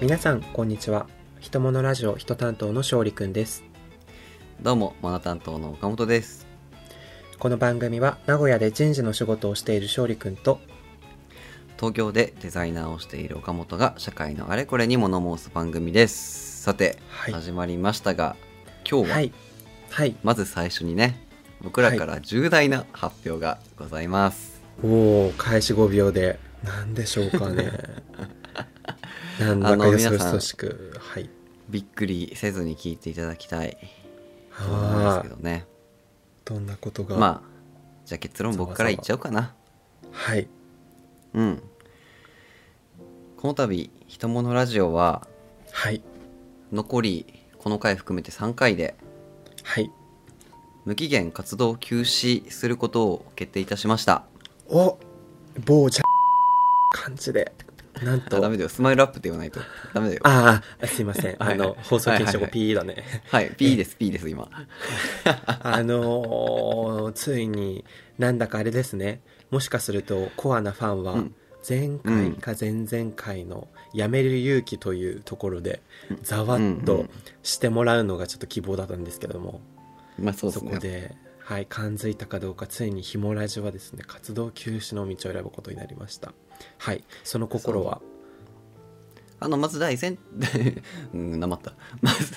皆さんこんにちは。人物ラジオ人担当の勝利くんです。どうも、マナ担当の岡本です。この番組は名古屋で人事の仕事をしている勝利くんと東京でデザイナーをしている岡本が社会のあれこれに物申す番組です。さて、はい。始まりましたが、今日は、はい。はい。まず最初にね、僕らから重大な発表がございます。おお開始5秒で。何でしょうかね なんだあかよそよの皆さんそしくはい。びっくりせずに聞いていただきたいと思いああますけどね。どんなことが？まあ、じゃあ結論僕から言っちゃおうかな。はい。うん。この度、人物ラジオは、はい。残り、この回含めて3回で、はい。無期限活動休止することを決定いたしました。お某じゃ感じでなんあとダメだよ。スマイルアップって言わないと。ダメだよ。ああすいません。あはい。の放送禁止語はいはいはい。P だね。はい。P です。P です今。あのーついになんだかあれですね。もしかするとコアなファンはうん。前回か前々回の「やめる勇気」というところでざわっとしてもらうのがちょっと希望だったんですけども、まあそうですそねこで、はい、感づいたかどうかついにひもラジはですね活動休止の道を選ぶことになりましたはい。その心は？あのまず大前 うんなまった。まず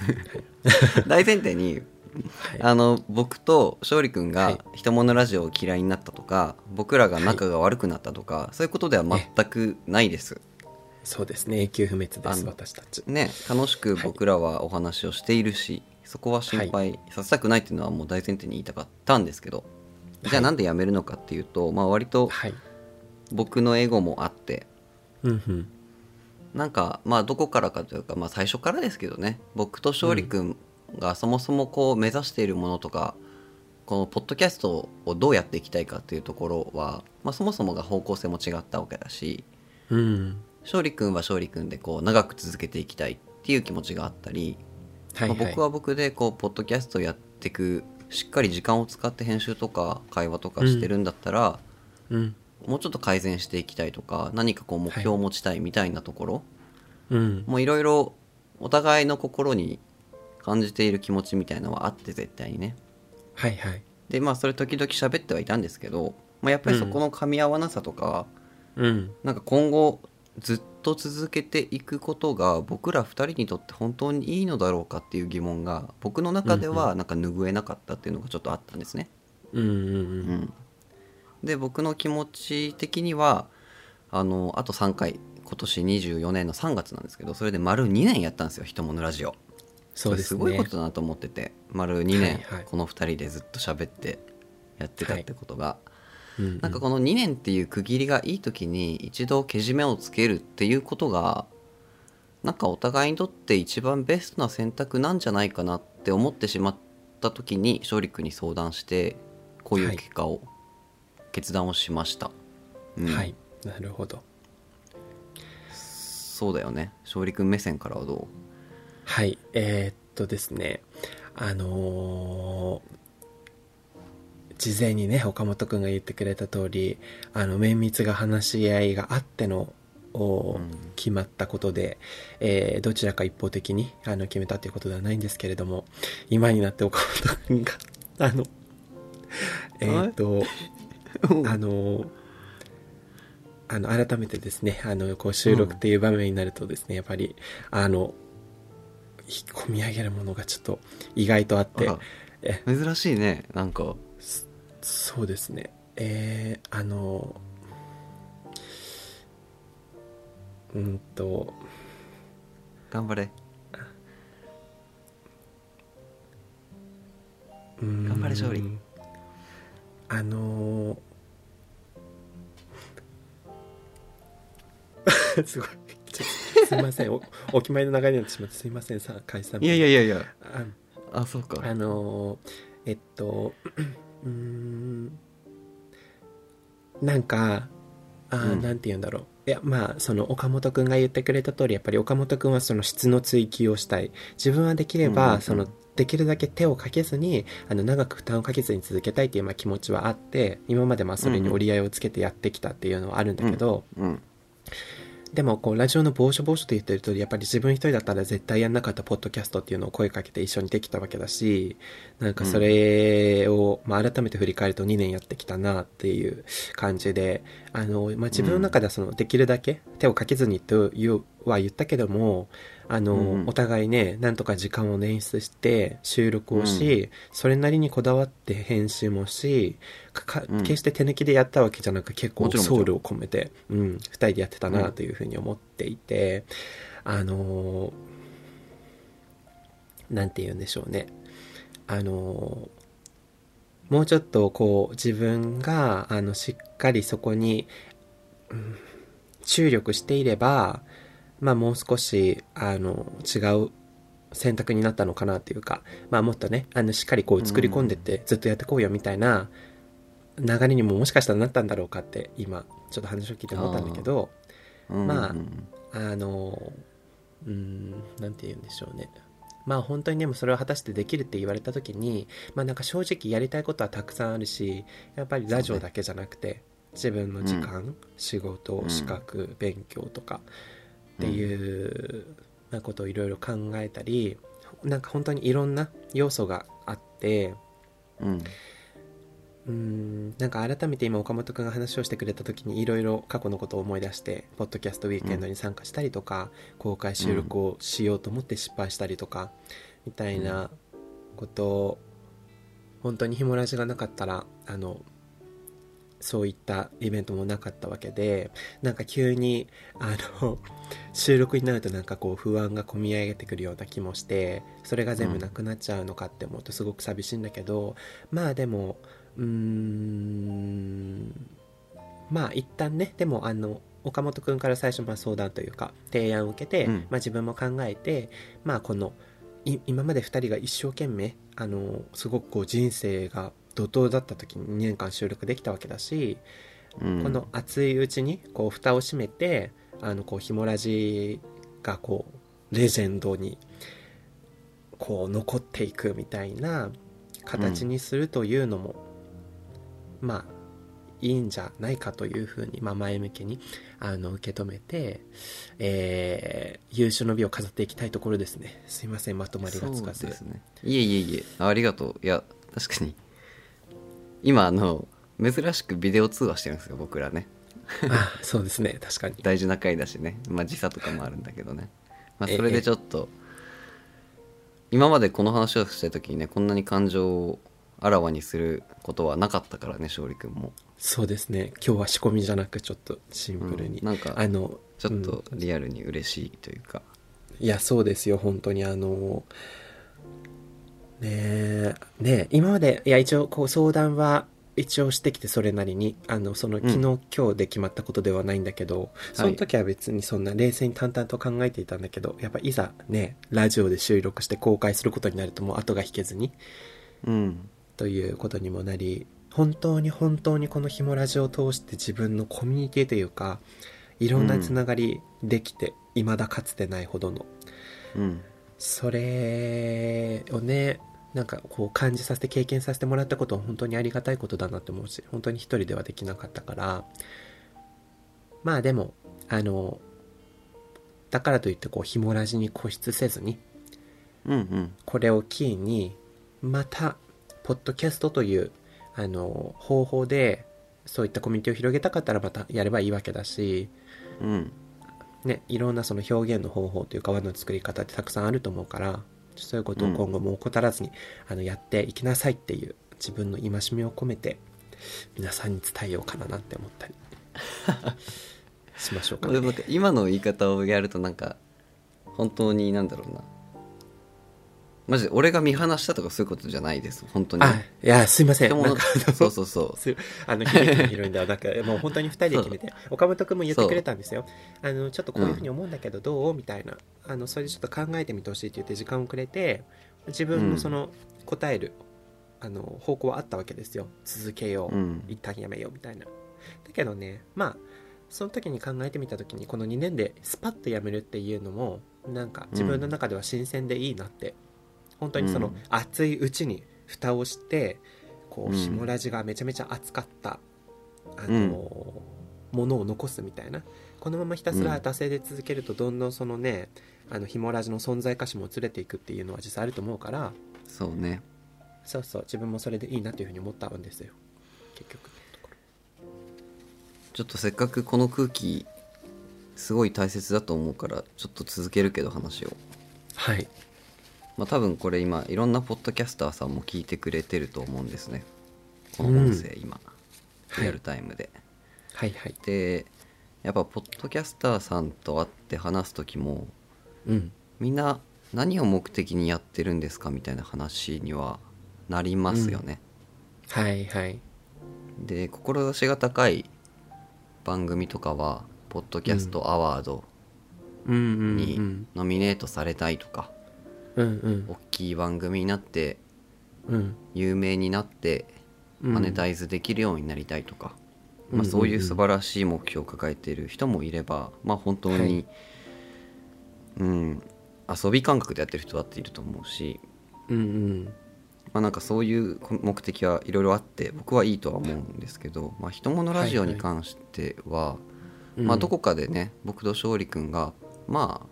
大前提にはい。あの僕と勝利君はい。が人物ラジオを嫌いになったとか僕らが仲が悪くなったとか、そういうことでは全くないです。そうですね。永久不滅です私たち。ね楽しく僕らはお話をしているし、そこは心配させたくないっていうのはもう大前提に言いたかったんですけど、じゃあなんで辞めるのかっていうと、まあ割とはい僕のエゴもあって。うんうん。なんかまあどこからかというか、まあ、最初からですけどね。僕と勝利君がそもそもこう目指しているものとか、このポッドキャストをどうやっていきたいかっていうところは、まあ、そもそもが方向性も違ったわけだしうん。勝利君は勝利君でこう長く続けていきたいっていう気持ちがあったり、はいはい。まあ僕は僕でこうポッドキャストやっていくしっかり時間を使って編集とか会話とかしてるんだったら、うんもうちょっと改善していきたいとか何かこう目標を持ちたいみたいなところ、うん。もういろいろお互いの心に感じている気持ちみたいなのはあって絶対にね。はいはい。でまあそれ時々喋ってはいたんですけど、まあ、やっぱりそこの噛み合わなさとか、うん。なんか今後ずっと続けていくことが僕ら2人にとって本当にいいのだろうかっていう疑問が僕の中ではなんか拭えなかったっていうのがちょっとあったんですね。うんうんううんん、で僕の気持ち的にはあのあと3回今年24年の3月なんですけどそれで丸2年やったんですよ「人物ラジオ」そうですね。すごいことだなと思ってて丸2年はいはい。この2人でずっと喋ってやってたってことが、うんなんかこの2年っていう区切りがいい時に一度けじめをつけるっていうことがなんかお互いにとって一番ベストな選択なんじゃないかなって思ってしまった時に勝利君に相談してこういう結果を、決断をしました、うん。はい。なるほど。そうだよね。勝利君目線からはどはい。えーっとですね。あのー事前にね岡本君が言ってくれた通りあの綿密が話し合いがあってのおうん。決まったことで、えーどちらか一方的にあの決めたということではないんですけれども今になって岡本君があのえーっとうあのあの改めてですねあのこう収録っていう場面になるとですね、やっぱりあの引っ込み上げるものがちょっと意外とあって珍しいねなんか。そうですね。えー、あのうんと。頑張れ。頑張れ勝利。あのー すごい。すいません。おお決まりの流れになってしまってすいません。さ解散。いやいやいやいや。ああそうか。あのーえっとうーん。なんかあー、うん。なんて言うんだろう。いやまあその岡本君が言ってくれた通りやっぱり岡本君はその質の追求をしたい。自分はできれば、うんうんうん。そのできるだけ手をかけずにあの長く負担をかけずに続けたいっていうまあ気持ちはあって今までまあそれに折り合いをつけてやってきたっていうのはあるんだけど、うんでもこうラジオの某所某所と言ってるとやっぱり自分一人だったら絶対やんなかったポッドキャストっていうのを声かけて一緒にできたわけだしなんかそれを、まあ、改めて振り返ると2年やってきたなっていう感じであの、まあ、自分の中ではそのできるだけ手をかけずにというは言ったけどもあの、うんお互いねなんとか時間を捻出して収録をし、それなりにこだわって編集もし決して手抜きでやったわけじゃなく結構ソウルを込めて、うん、2人でやってたなというふうに思っていて、あのーなんて言うんでしょうね。あのーもうちょっとこう自分があのしっかりそこに、うん注力していればまあもう少しあの違う選択になったのかなっていうかまあもっとねあのしっかりこう作り込んでってずっとやってこうよみたいな流れにももしかしたらなったんだろうかって今ちょっと話を聞いて思ったんだけどうん。まあうんあのうんなんて言うんでしょうね。まあ本当にでもそれを果たしてできるって言われた時にまあなんか正直やりたいことはたくさんあるしやっぱりラジオだけじゃなくて、自分の時間、仕事うん。資格勉強とかっていうなことをいろいろ考えたりなんか本当にいろんな要素があってうん。うんなんか改めて今岡本君が話をしてくれた時にいろいろ過去のことを思い出してポッドキャストウィークエンドに参加したりとか、公開収録をしようと思って失敗したりとか、みたいなことを本当にヒモラジがなかったらあのそういったイベントもなかったわけでなんか急にあの 収録になるとなんかこう不安がこみ上げてくるような気もしてそれが全部なくなっちゃうのかって思うとすごく寂しいんだけど、まあでもうーんまあ一旦ねでもあの岡本君から最初まあ相談というか提案を受けて、うん。まあ、自分も考えてまあこのい今まで2人が一生懸命あのすごくこう人生が怒涛だった時に2年間収録できたわけだし、うん。この熱いうちにこう蓋を閉めてあのこうヒモラジがこうレジェンドにこう残っていくみたいな形にするというのも、まあいいんじゃないかというふうに、まあ、前向きにあの受け止めて、えー優秀の美を飾っていきたいところですね。すいませんまとまりがつかず。ね。いえいえいえ。ありがとう。いや確かに今あの珍しくビデオ通話してるんですよ僕らね。あそうですね。確かに。大事な回だしね。まあ時差とかもあるんだけどね、まあ、ええ。それでちょっと今までこの話をした時にねこんなに感情をあらわにすることはなかったからね勝利君も。そうですね。今日は仕込みじゃなくちょっとシンプルに、うんなんかあのちょっうん。とリアルに嬉しいというか、いやそうですよ本当に。あのねえ。ねえ。今までいや一応こう相談は一応してきてそれなりにあのそのん昨日、今日で決まったことではないんだけどその時は別にそんな冷静に淡々と考えていたんだけどやっぱいざねラジオで収録して公開することになるともう後が引けずにうん。ということにもなり本当に本当にこのひもラジオを通して自分のコミュニティというかいろんなつながりできて、未だかつてないほどの。うん。それをねなんかこう感じさせて経験させてもらったことは本当にありがたいことだなって思うし本当に一人ではできなかったから。まあでもあのだからといってこうひもラジに固執せずにうんうん。これをキーにまたポッドキャストというあの方法でそういったコミュニティを広げたかったらまたやればいいわけだし、うん。ね、いろんなその表現の方法というか輪の作り方ってたくさんあると思うからそういうことを今後も怠らずに、あのやっていきなさいっていう自分の戒めを込めて皆さんに伝えようかななんて思ったり。しましょうかね。でも今の言い方をやるとなんか本当になんだろうなマジで俺が見放したとかそういうことじゃないです。本当に。あいやすいません。なんかそうそうそう。すあの響きの広いんではなくもう本当に2人で決めて岡本君も言ってくれたんですよ。あのちょっとこういうふうに思うんだけどどう？みたいな。あのそれでちょっと考えてみてほしいって言って時間をくれて自分のその答える、あの方向はあったわけですよ。続けよう、うん。一旦やめようみたいな。だけどねまあその時に考えてみた時にこの2年でスパッとやめるっていうのもなんか自分の中では新鮮でいいなって、本当にそのうん。熱いうちに蓋をしてこううん。ひもラジがめちゃめちゃ熱かった、あのものを残すみたいな。このままひたすら惰性で続けるとどんどんそのね、あのヒモラジの存在価値も薄れていくっていうのは実際あると思うから。そうね。そうそう。自分もそれでいいなというふうに思ったんですよ。結局。ちょっとせっかくこの空気すごい大切だと思うからちょっと続けるけど話を。ろはいまあ多分これ今いろんなポッドキャスターさんも聞いてくれてると思うんですね。この音声今、リアルタイムで、はいはい。でやっぱポッドキャスターさんと会って話す時もうん。みんな何を目的にやってるんですかみたいな話にはなりますよね、はいはい。で志が高い番組とかはポッドキャストアワードうんうんにうん。ノミネートされたいとか、うんうん。大きい番組になってうん。有名になってうん。マネタイズできるようになりたいとか、うん。まあ、そういう素晴らしい目標を抱えている人もいれば、まあ本当に、はい。うん。遊び感覚でやってる人だっていると思うし、うんうん。まあ、なんかそういう目的はいろいろあって僕はいいとは思うんですけど「まあ、人物ラジオ」に関しては、うんまあ、どこかでね僕と勝利君がまあ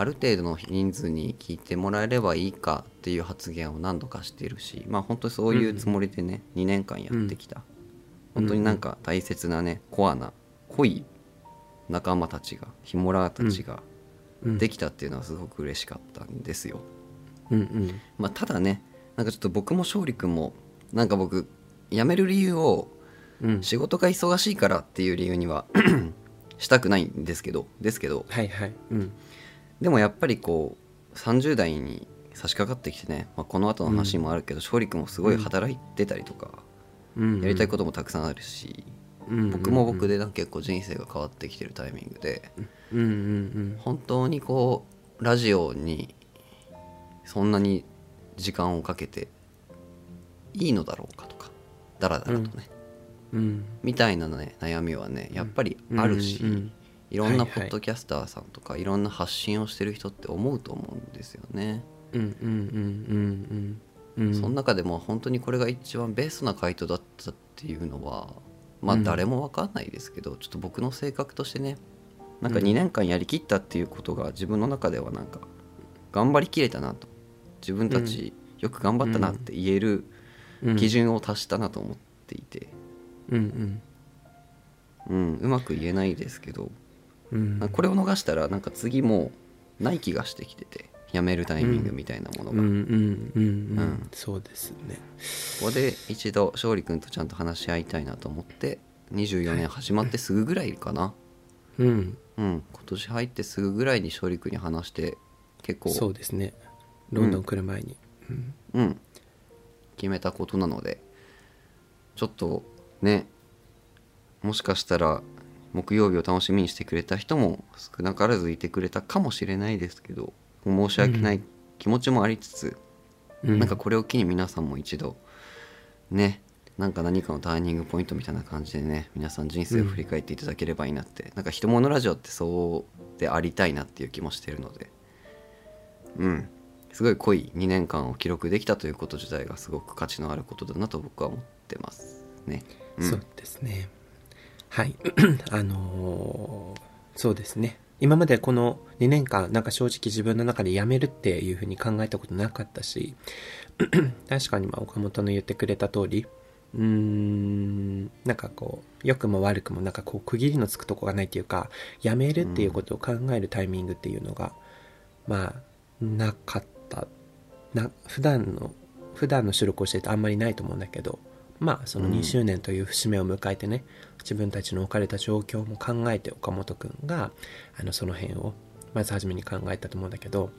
ある程度の人数に聞いてもらえればいいかっていう発言を何度かしているしまあ本当にそういうつもりでね、2年間やってきた、うん。本当になんか大切なねコアな濃い仲間たちがヒモラーたちがうん。できたっていうのはすごく嬉しかったんですよ。うんうん。まあ、ただねなんかちょっと僕も勝利君もなんか僕辞める理由をうん。仕事が忙しいからっていう理由には したくないんですけどですけどはいはい。うんでもやっぱりこう30代に差し掛かってきてね、まあ、この後の話もあるけど、勝利君もすごい働いてたりとか、うんやりたいこともたくさんあるし、うん僕も僕でなんか結構人生が変わってきてるタイミングで、うんうん本当にこうラジオにそんなに時間をかけていいのだろうかとかダラダラとね、うん。うん。みたいなね悩みはねやっぱりあるし、うんうんいろんなポッドキャスターさんとか、いろんな発信をしてる人って思うと思うんですよね、うんうんうんうんうんうんその中でも本当にこれが一番ベストな回答だったっていうのはまあうん。誰も分かんないですけど、ちょっと僕の性格としてねなんか2年間やりきったっていうことが自分の中ではなんか頑張りきれたなと。自分たちよく頑張ったなって言えるうん。基準を達したなと思っていて、うん。うん、うまく言えないですけどうん。これを逃したらなんか次もうない気がしてきててやめるタイミングみたいなものが、うんうんうんううん。んそうですね。ここで一度勝利君とちゃんと話し合いたいなと思って24年始まってすぐぐらいかな、うん。うん、今年入ってすぐぐらいに勝利君に話して結構。そうですね。ロンドン来る前に。うん。うん、決めたことなのでちょっとねもしかしたら木曜日を楽しみにしてくれた人も少なからずいてくれたかもしれないですけど申し訳ない気持ちもありつつ、うん。なんかこれを機に皆さんも一度ねなんか何かのターニングポイントみたいな感じでね皆さん人生を振り返っていただければいいなって、なんか「人物ラジオ」ってそうでありたいなっていう気もしてるのでうん。すごい濃い2年間を記録できたということ自体がすごく価値のあることだなと僕は思ってますね。うん。そうですねはい。あのーそうですね。今までこの2年間なんか正直自分の中で辞めるっていうふうに考えたことなかったし 確かにまあ岡本の言ってくれた通りうーんなんかこう良くも悪くもなんかこう区切りのつくとこがないっていうか辞めるっていうことを考えるタイミングっていうのが、まあなかった。な普段の普段の収録をしててあんまりないと思うんだけどまあそのうん。2周年という節目を迎えてね、自分たちの置かれた状況も考えて岡本くんがあのその辺をまず初めに考えたと思うんだけど、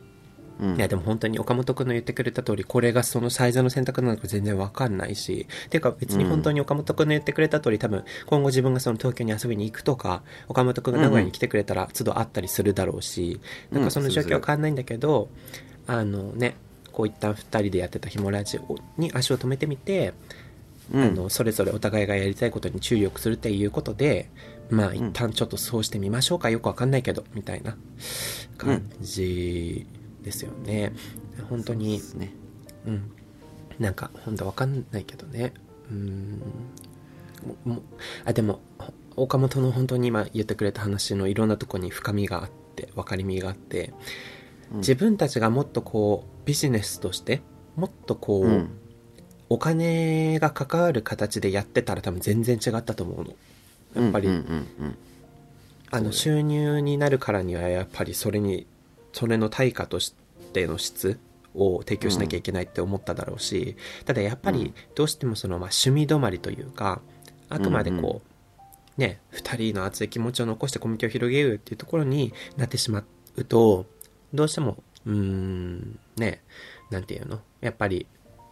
うん。いやでも本当に岡本君の言ってくれた通りこれがその最善の選択なのか全然わかんないしていうか別に本当に岡本君の言ってくれた通り多分今後自分がその東京に遊びに行くとか岡本君が名古屋に来てくれたら都度会ったりするだろうし、なんかその状況は変わんないんだけど、あのねこう一旦2人でやってた「ひもラジオ」に足を止めてみて、うん。あのそれぞれお互いがやりたいことに注力するっていうことでまあ一旦ちょっとそうしてみましょうかよくわかんないけどみたいな感じですよね、本当そうにですね。うん。なんか本当わかんないけどね。うん。あでもほ岡本の本当に今言ってくれた話のいろんなとこに深みがあって分かりみがあってうん。自分たちがもっとこうビジネスとしてもっとこう、うんお金が関わる形でやってたら多分全然違ったと思うの。やっぱり、うんうんうんあの収入になるからにはやっぱりそれにそれの対価としての質を提供しなきゃいけないって思っただろうし、ただやっぱりどうしてもそのまあ趣味止まりというかあくまでこう、ね2人の熱い気持ちを残してコミュニティを広げようっていうところになってしまうとどうしてもうーんねなんていうの？やっぱり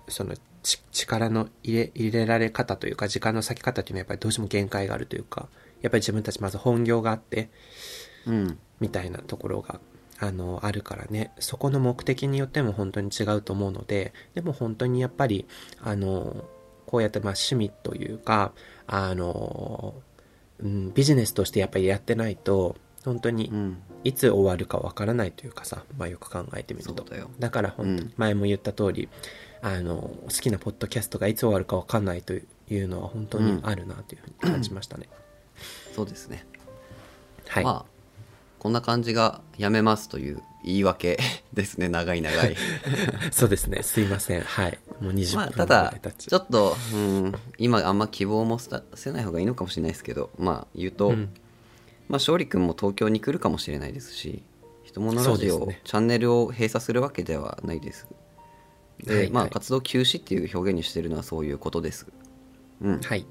そのち力の入れ入れられ方というか時間の割き方っていうのはやっぱりどうしても限界があるというかやっぱり自分たちまず本業があってうん。みたいなところがあのあるからね。そこの目的によっても本当に違うと思うのででも本当にやっぱりあのこうやってまあ趣味というかあの、うん、ビジネスとしてやっぱりやってないと本当にうん。いつ終わるかわからないというかさ、まあ、よく考えてみると。だから本前も言った通り、あの好きなポッドキャストがいつ終わるかわかんないというのは本当にあるなというふうに感じましたね、そうですね。はい、まあこんな感じがやめますという言い訳 ですね長い長い。そうですね。すいません。はい。もう20まあただちちょっと、うん、今あんま希望もさせない方がいいのかもしれないですけどまあ言うと、うん。まあ勝利君も東京に来るかもしれないですし人物ラジオ、ね。チャンネルを閉鎖するわけではないですで、はいはい。まあ活動休止っていう表現にしてるのはそういうことです。うん。はい。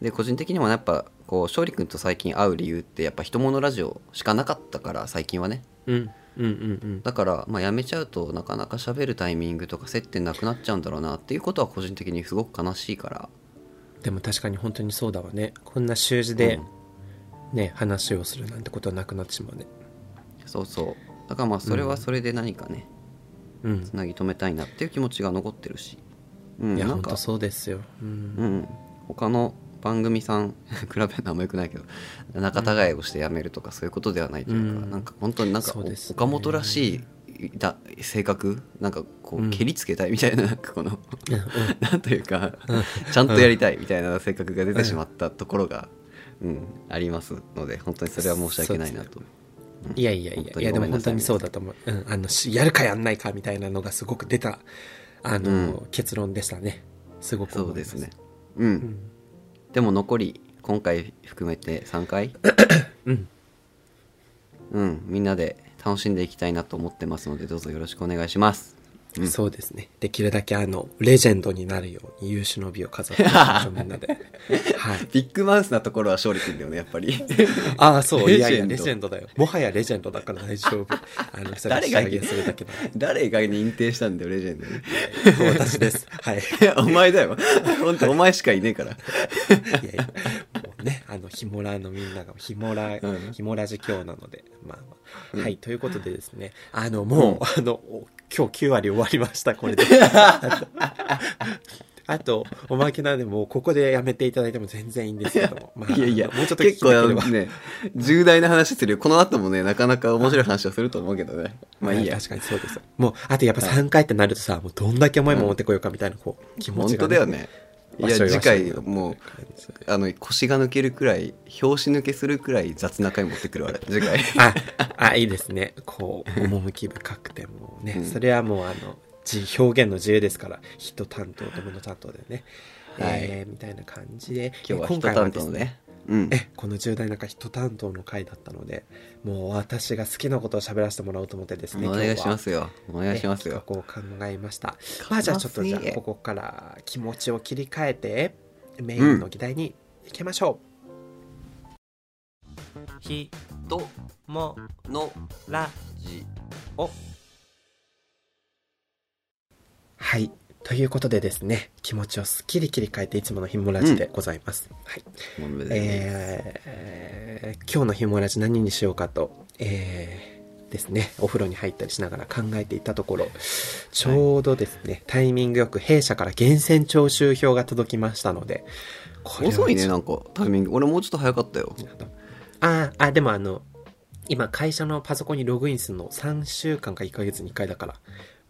で個人的にもやっぱこう勝利君と最近会う理由ってやっぱ人物ラジオしかなかったから最近はね。うん。うんうんうん。だから、まあ、辞めちゃうとなかなか喋るタイミングとか接点なくなっちゃうんだろうなっていうことは個人的にすごく悲しいから。でも確かに本当にそうだわね。こんな習字でね、話をするなんてことはなくなってしまうね。そうそう。だからまあそれはそれで何かねうんつなぎ止めたいなっていう気持ちが残ってるし、うん、いやなんか。そうですよ。うん。うん、他の番組さん比べるのあんまよくないけど仲違いをして辞めるとかそういうことではないというか、うん。なんか本当になんかね。岡本らしいだ性格なんかこううん。蹴りつけたいみたいななんかこの なんというかちゃんとやりたいみたいな性格が出てしまったところが、うん、ありますので本当にそれは申し訳ないなと。いやいやいやいやでも本当にそうだと思う、うん、あのしやるかやんないかみたいなのがすごく出たあの、うん。結論でしたね。すごくそうですね。うん。うん。でも残り今回含めて3回、うん。うん、みんなで楽しんでいきたいなと思ってますのでどうぞよろしくお願いします。うん。そうですね。できるだけあのレジェンドになるように優秀の美を飾っていきましょうみんなで。はい。ビッグマウスなところは勝利君だよねやっぱり。ああそういやいやレジェンド。だよ。もはやレジェンドだから大丈夫。あのそれは誰が仕上げするだけだ。誰が認定したんだよレジェンドに。私です。はい。お前だよ。本当お前しかいねえから。いやいや、もうね、あの、ヒモラのみんなが、ヒモラ、うん。ヒモラジ今日なので、まあ、まあ。はい、ということでですね、あの、もう、あの、お今日9割終わりました、これで。あと、おまけなんで、もうここでやめていただいても全然いいんですけども、まあ、いやいや、もうちょっと結構ね、重大な話するよ。この後もね、なかなか面白い話をすると思うけどね。まあいいや。確かにそうですよ。もう、あとやっぱ3回ってなるとさ、もうどんだけ重いもん持ってこようかみたいな、こう、気持本ちが、当だよね。いや、次回もう、あの、腰が抜けるくらい、拍子抜けするくらい雑な回持ってくるわ、次回。あ、あ、いいですね。こう、趣深くてもね、うんそれはもうあの、自表現の自由ですから、人担当と物担当でね、はいえーみたいな感じで、今日はえ人担当のね。うん。え、この重大な人担当の回だったので、もう私が好きなことを喋らせてもらおうと思ってですね、お願いしますよ。お。願いしますよ。え企画を考えました。まあじゃあちょっとじゃあ、ここから気持ちを切り替えて、メインの議題に行きましょう。ひ、と、も、の、ら、じ。おはい。ということでですね、気持ちをすっきり切り替えていつものひもラジでございます。はい。ものでえー今日のひもラジ何にしようかと、えーですね、お風呂に入ったりしながら考えていたところ、ちょうどですね、タイミングよく弊社から源泉徴収票が届きましたので、これは遅いね、なんか、タイミング。俺もうちょっと早かったよ。ああ、でもあの、今会社のパソコンにログインするの3週間か1ヶ月に1回だから、う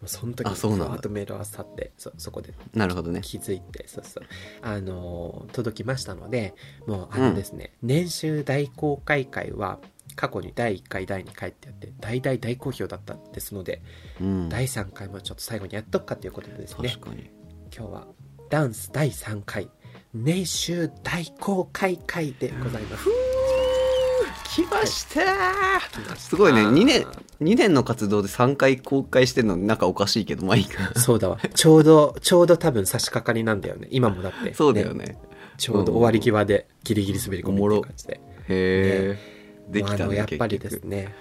その時にあそうなんとメールをあさってそそこでなるほどね。気づいてそうそう。あのー届きましたのでもうあのですね、年収大公開会は過去に第1回第2回ってやって大大大好評だったですので、うん。第3回もちょっと最後にやっとくかということでですね確かに。今日はダンス第3回年収大公開会でございます来ました。すごいね。2年2年の活動で3回公開してんのなんかおかしいけどまあいいか。そうだわ。ちょうどちょうど多分差し掛かりなんだよね。今もだって。そうだよね。ちょうど終わり際でギリギリ滑り込みって感じで。へえできたねやっぱりですね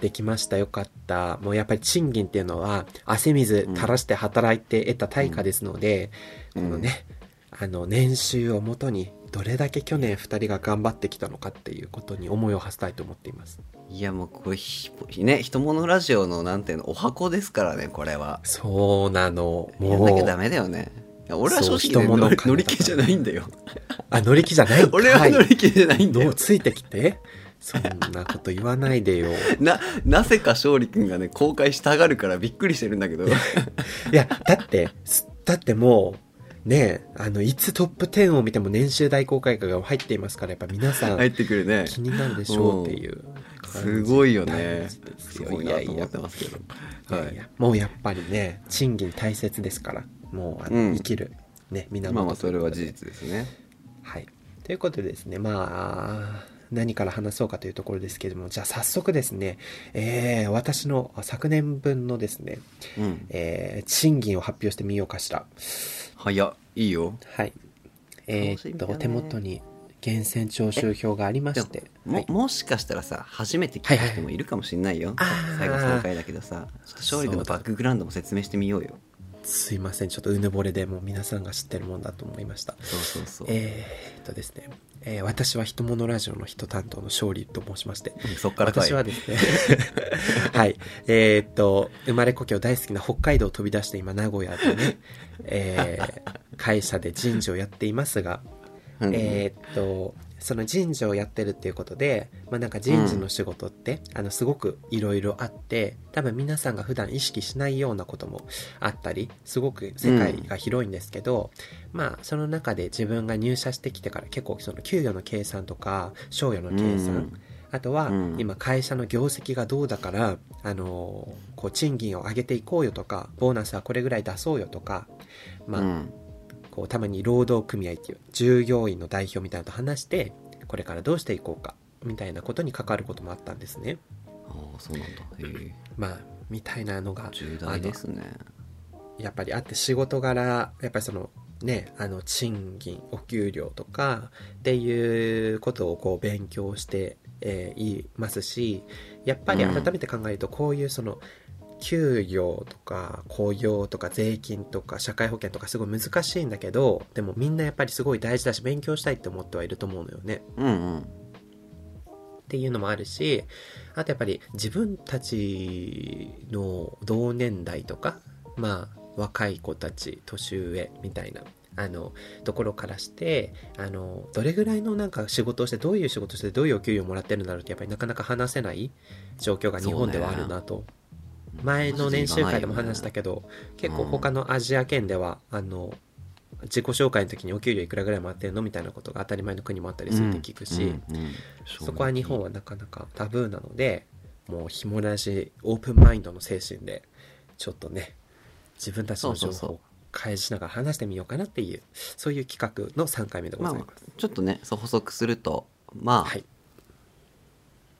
できました。よかった。もうやっぱり賃金っていうのは汗水垂らして働いて得た対価ですので、うん。このねあの年収をもとにどれだけ去年2人が頑張ってきたのかっていうことに思いを馳せたいと思っています。いやもうこれひね人物ラジオのなんていうのお箱ですからねこれは。そうなの。やんなきゃダもうメだよね。俺は正直、ね、乗り人物感乗り気じゃないんだよ。あ乗り気じゃない 俺は乗り気じゃないんだよ。どうついてきて？そんなこと言わないでよ。ななぜか勝利君がね公開したがるからびっくりしてるんだけど。いや、だって、すだってもう、ねあの、いつトップ10を見ても年収大公開価が入っていますから、やっぱ皆さん入ってくるね。気になるでしょうっていう。すごいよね。すごいなと思ってますけどいや。い。やもうやっぱりね、賃金大切ですから、もうあの、うん。生きる、ね、源まあまあそれは事実ですね。はい。ということでですね、まあ、何から話そうかというところですけれども、じゃあ早速ですね、えー、私の昨年分のですね、うん。えー、賃金を発表してみようかしら。早っ。いいよ。はい。えーっと、手元に源泉徴収票がありまして、も,、はい。もしかしたらさ初めて聞いた人もいるかもしれないよ、はいはい最後総会だけどさ。ちょっと勝利君のバックグラウンドも説明してみようよすいません、ちょっとうぬぼれでもう皆さんが知ってるもんだと思いました。そうそうそう、えーっとですね、えー私は人物ラジオの人担当の勝利と申しまして、そっから私はですね。はい。えーっと生まれ故郷大好きな北海道を飛び出して今名古屋でね、えー会社で人事をやっていますが、うん。えーっとその人事をやってるっていうことで、まあ、なんか人事の仕事って、あのすごくいろいろあって多分皆さんが普段意識しないようなこともあったりすごく世界が広いんですけど、まあその中で自分が入社してきてから結構その給与の計算とか賞与の計算、うん。あとはうん。今会社の業績がどうだから、あのーこう賃金を上げていこうよとかボーナスはこれぐらい出そうよとか、まあうんこうたまに労働組合っていう従業員の代表みたいなのと話してこれからどうしていこうかみたいなことに関わることもあったんですね。ああそうなんだ。まあみたいなのが重大ですね。やっぱりあって仕事柄やっぱりそのねあの賃金お給料とかっていうことをこう勉強して、えーいますしやっぱり改めて考えるとこういうその給与とか雇用とか税金とか社会保険とかすごい難しいんだけどでもみんなやっぱりすごい大事だし勉強したいって思ってはいると思うのよね。うんうんっていうのもあるしあとやっぱり自分たちの同年代とかまあ若い子たち年上みたいなあのところからしてあのどれぐらいのなんか仕事をしてどういう仕事してどういうお給料をもらってるんだろうってやっぱりなかなか話せない状況が日本ではあるなと、前の年収会でも話したけど、結構他のアジア圏ではあの自己紹介の時にお給料いくらぐらいもらってるのみたいなことが当たり前の国もあったりするって聞くし、そこは日本はなかなかタブーなのでもうひもなしオープンマインドの精神でちょっとね自分たちの情報を開示しながら話してみようかなっていうそういう企画の3回目でごまあまあざいます、ちょっとねそう補足するとまあ、はい。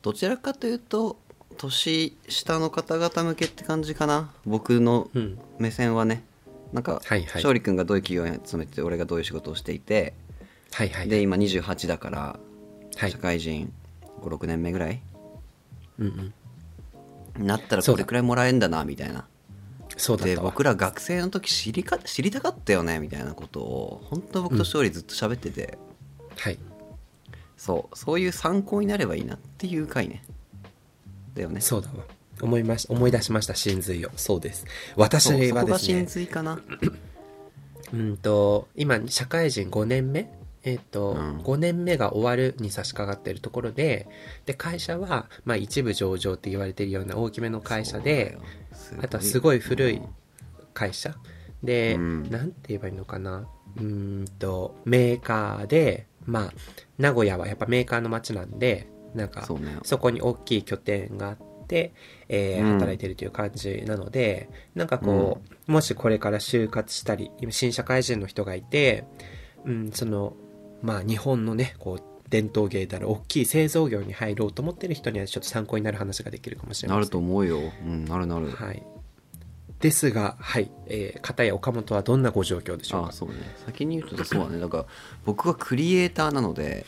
どちらかというと年下の方々向けって感じかな。僕のうん。目線はね。なんか、はいはい。勝利君がどういう企業に勤めてて俺がどういう仕事をしていて、はいはいで今28だから、はい。社会人56年目ぐらいうんうん。なったらそうだ。これくらいもらえるんだなみたいな。でそうだったわ。僕ら学生の時知りか知りたかったよねみたいなことを本当僕と勝利ずっと喋ってて、はい。そう。そういう参考になればいいなっていう回ねだよね。そうだわ。思いました思い出しました真髄を。そうです。私はですね。髄かな。うんと今社会人5年目？えっ、と、うん。5年目が終わるに差し掛かっているところでで会社は、まあ、一部上場って言われているような大きめの会社であとはすごい。古い会社？で、うん。なんて言えばいいのかな？うーんとメーカーでまあ名古屋はやっぱメーカーの街なんでなんかそうね。そこに大きい拠点があって、えーうん。働いてるという感じなので、なんかこう、もしこれから就活したり、今新社会人の人がいて、うん、その、まあ日本のね、こう、伝統芸である大きい製造業に入ろうと思ってる人にはちょっと参考になる話ができるかもしれません。なると思うよ。うんなるなる。はい。ですが、はい、えー、片や岡本はどんなご状況でしょうか？あそうね。先に言うとそうだね。だから僕はクリエイターなので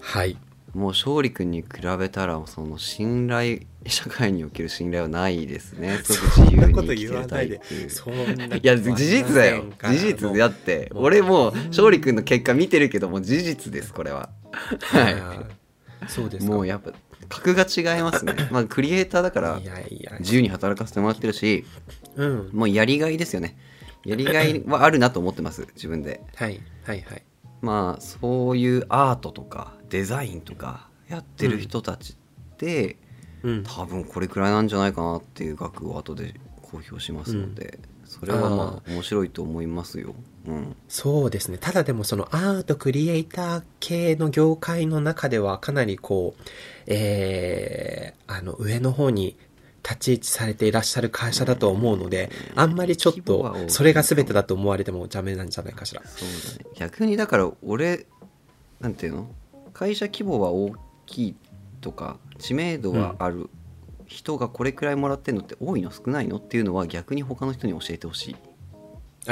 はい。もう勝利君に比べたらその信頼社会における信頼はないですね。すごく自由に生きてるタイプ。そんないや事実だよ。事実だやって。俺もう勝利君の結果見てるけども事実ですこれは。はい。そうですか。もうやっぱ格が違いますね。まあクリエイターだから自由に働かせてもらってるしうん。もうやりがいですよね。やりがいはあるなと思ってます自分で。はい、はい、はい。まあそういうアートとかデザインとかやってる人たちって、うん。多分これくらいなんじゃないかなっていう額を後で公表しますので、それはまあ面白いと思いますよ。うん、そうですね。ただでもそのアートクリエイター系の業界の中ではかなりこう、えー、あの上の方に立ち位置されていらっしゃる会社だと思うので、あんまりちょっとそれが全てだと思われてもダメなんじゃないかしら。そうだね。逆にだから俺なんていうの？会社規模は大きいとか知名度はある人がこれくらいもらってるのって多いの？少ないの？っていうのは逆に他の人に教えてほしい。あ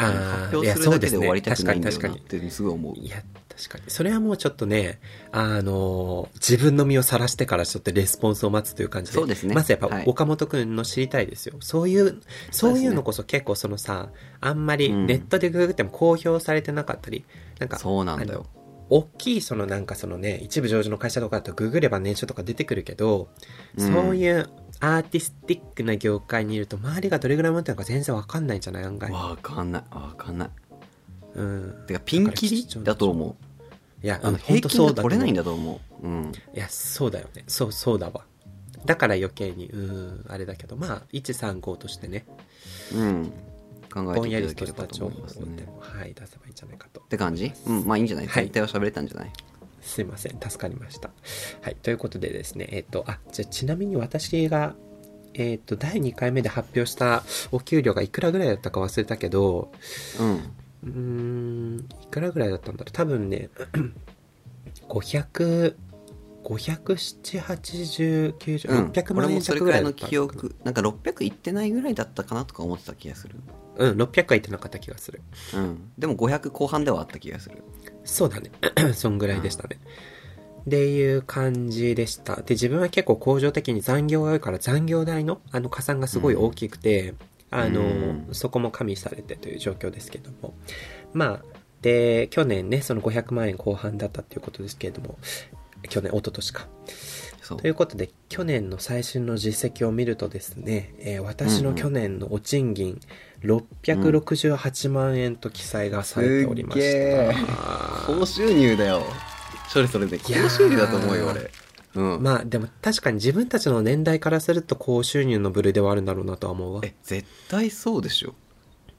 発表するだけで終わりたくないんだよなっ。てすごい思ういや、確かに。それはもうちょっとね、あの、自分の身を晒してからちょっとレスポンスを待つという感じで。そうですねまずやっぱはい岡本くんの知りたいですよ。そういう、そういうのこそ結構そのさ、あんまりうんネットでググっても公表されてなかったり、なんか、そうなんだよ大きいそのなんかそのね、一部上場の会社とかだとググれば年収とか出てくるけど、うんそういうアーティスティックな業界にいると周りがどれぐらい持ってるのか全然わかんないんじゃない？案外。わかんない。わかんない。うん。てかピンキリだと思いや、うあの平均が取れないんだと思う。うん。いや、そうだよね。そう、そうだわ。だから余計に、うーん、あれだけど、まあ、135としてね、うん。考えていただければと思いますね。も、はい、出せばいいんじゃないかと。って感じ？うん。まあいいんじゃない？はい。大体は喋れたんじゃない？すいません、助かりました。はい、ということでですね、えっと、あ、じゃあちなみに私が、えっと、第2回目で発表したお給料がいくらぐらいだったか忘れたけど、うん。うーん、いくらぐらいだったんだろう。多分ね、500、570、80、90、うん600俺万円もそれくらいの弱ぐらいだった記憶なんか600いってないぐらいだったかなとか思ってた気がする。うん、600はいってなかった気がする。うん。でも500後半ではあった気がするそうだね。そんぐらいでしたね。っていう感じでした。で、自分は結構工場的に残業が多いから残業代のあの加算がすごい大きくて、あの、うんそこも加味されてという状況ですけども。まあ、で、去年ね、その500万円後半だったっていうことですけれども、去年、一昨年か。ということで、去年の最新の実績を見るとですね、えー私の去年のお賃金、668万円と記載がされておりました。すっげー。高収入だよ。それそれで。高収入だと思うよ俺。うん、まあでも確かに自分たちの年代からすると高収入の部類ではあるんだろうなとは思うわ。え絶対そうでしょ。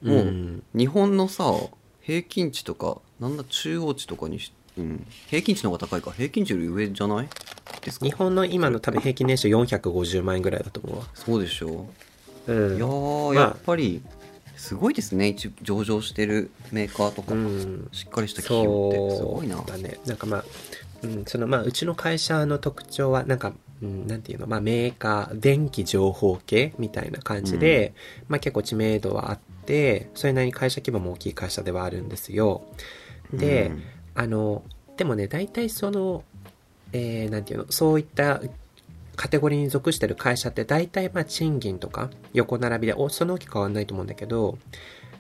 もう、ん日本のさ平均値とかなんだ中央値とかにし、うん、平均値の方が高いか。平均値より上じゃない？ですか？日本の今の多分平均年収450万円ぐらいだと思うわ。そうでしょう。ん。いやー、まあ。やっぱりすごいですね。一上場してるメーカーとか、うん。しっかりした企業って。すそごいな。うだね。なんかまあ、うん、そのまあうちの会社の特徴はなんか、うん、なんていうの、まあメーカー、電気情報系みたいな感じで、まあ結構知名度はあって、それなりに会社規模も大きい会社ではあるんですよ。で、うんあの、でもね、大体その、えー、なんていうの、そういったカテゴリーに属してる会社って大体まあ賃金とか横並びで、おそんな大きく変わんないと思うんだけど、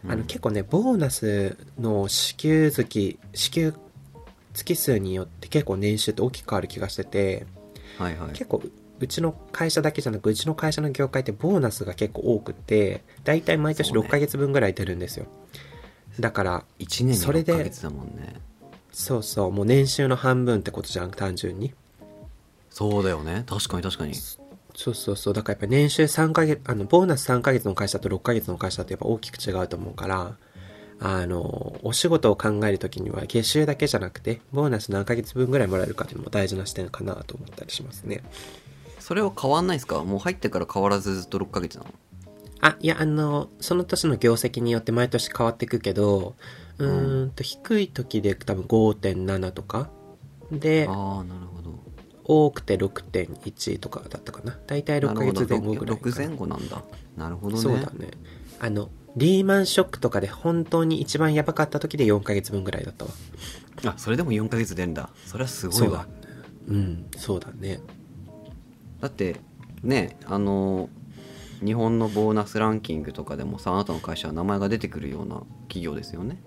あの結構ね、ボーナスの支給月、支給月数によって結構年収って大きく変わる気がしてて、はいはい。結構うちの会社だけじゃなくうちの会社の業界ってボーナスが結構多くて大体毎年そうね。6ヶ月分ぐらい出るんですよ。だから1年にそれで6ヶ月だもんねそうそうもう年収の半分ってことじゃん単純に。そうだよね。確かに確かに。そうそうそう。だからやっぱ年収3ヶ月、あの、ボーナス3ヶ月の会社と6ヶ月の会社ってやっぱ大きく違うと思うから、あの、お仕事を考えるときには月収だけじゃなくて、ボーナス何ヶ月分ぐらいもらえるかっていうのも大事な視点かなと思ったりしますね。それは変わんないですか？もう入ってから変わらずずっと6ヶ月なの？あ、いや、あの、その年の業績によって毎年変わっていくけど、うーんと、低い時で多分5.7とか、で、ああなるほど多くて6.1とかだったかな。大体6ヶ月前後ぐらいか6な。前後なんだなるほどねそうだね。あの、リーマンショックとかで本当に一番やばかった時で4ヶ月分ぐらいだったわ。あそれでも4ヶ月出るんだそれはすごいわ。うん、そうだね。だってねあの日本のボーナスランキングとかでもさあなたの会社は名前が出てくるような企業ですよね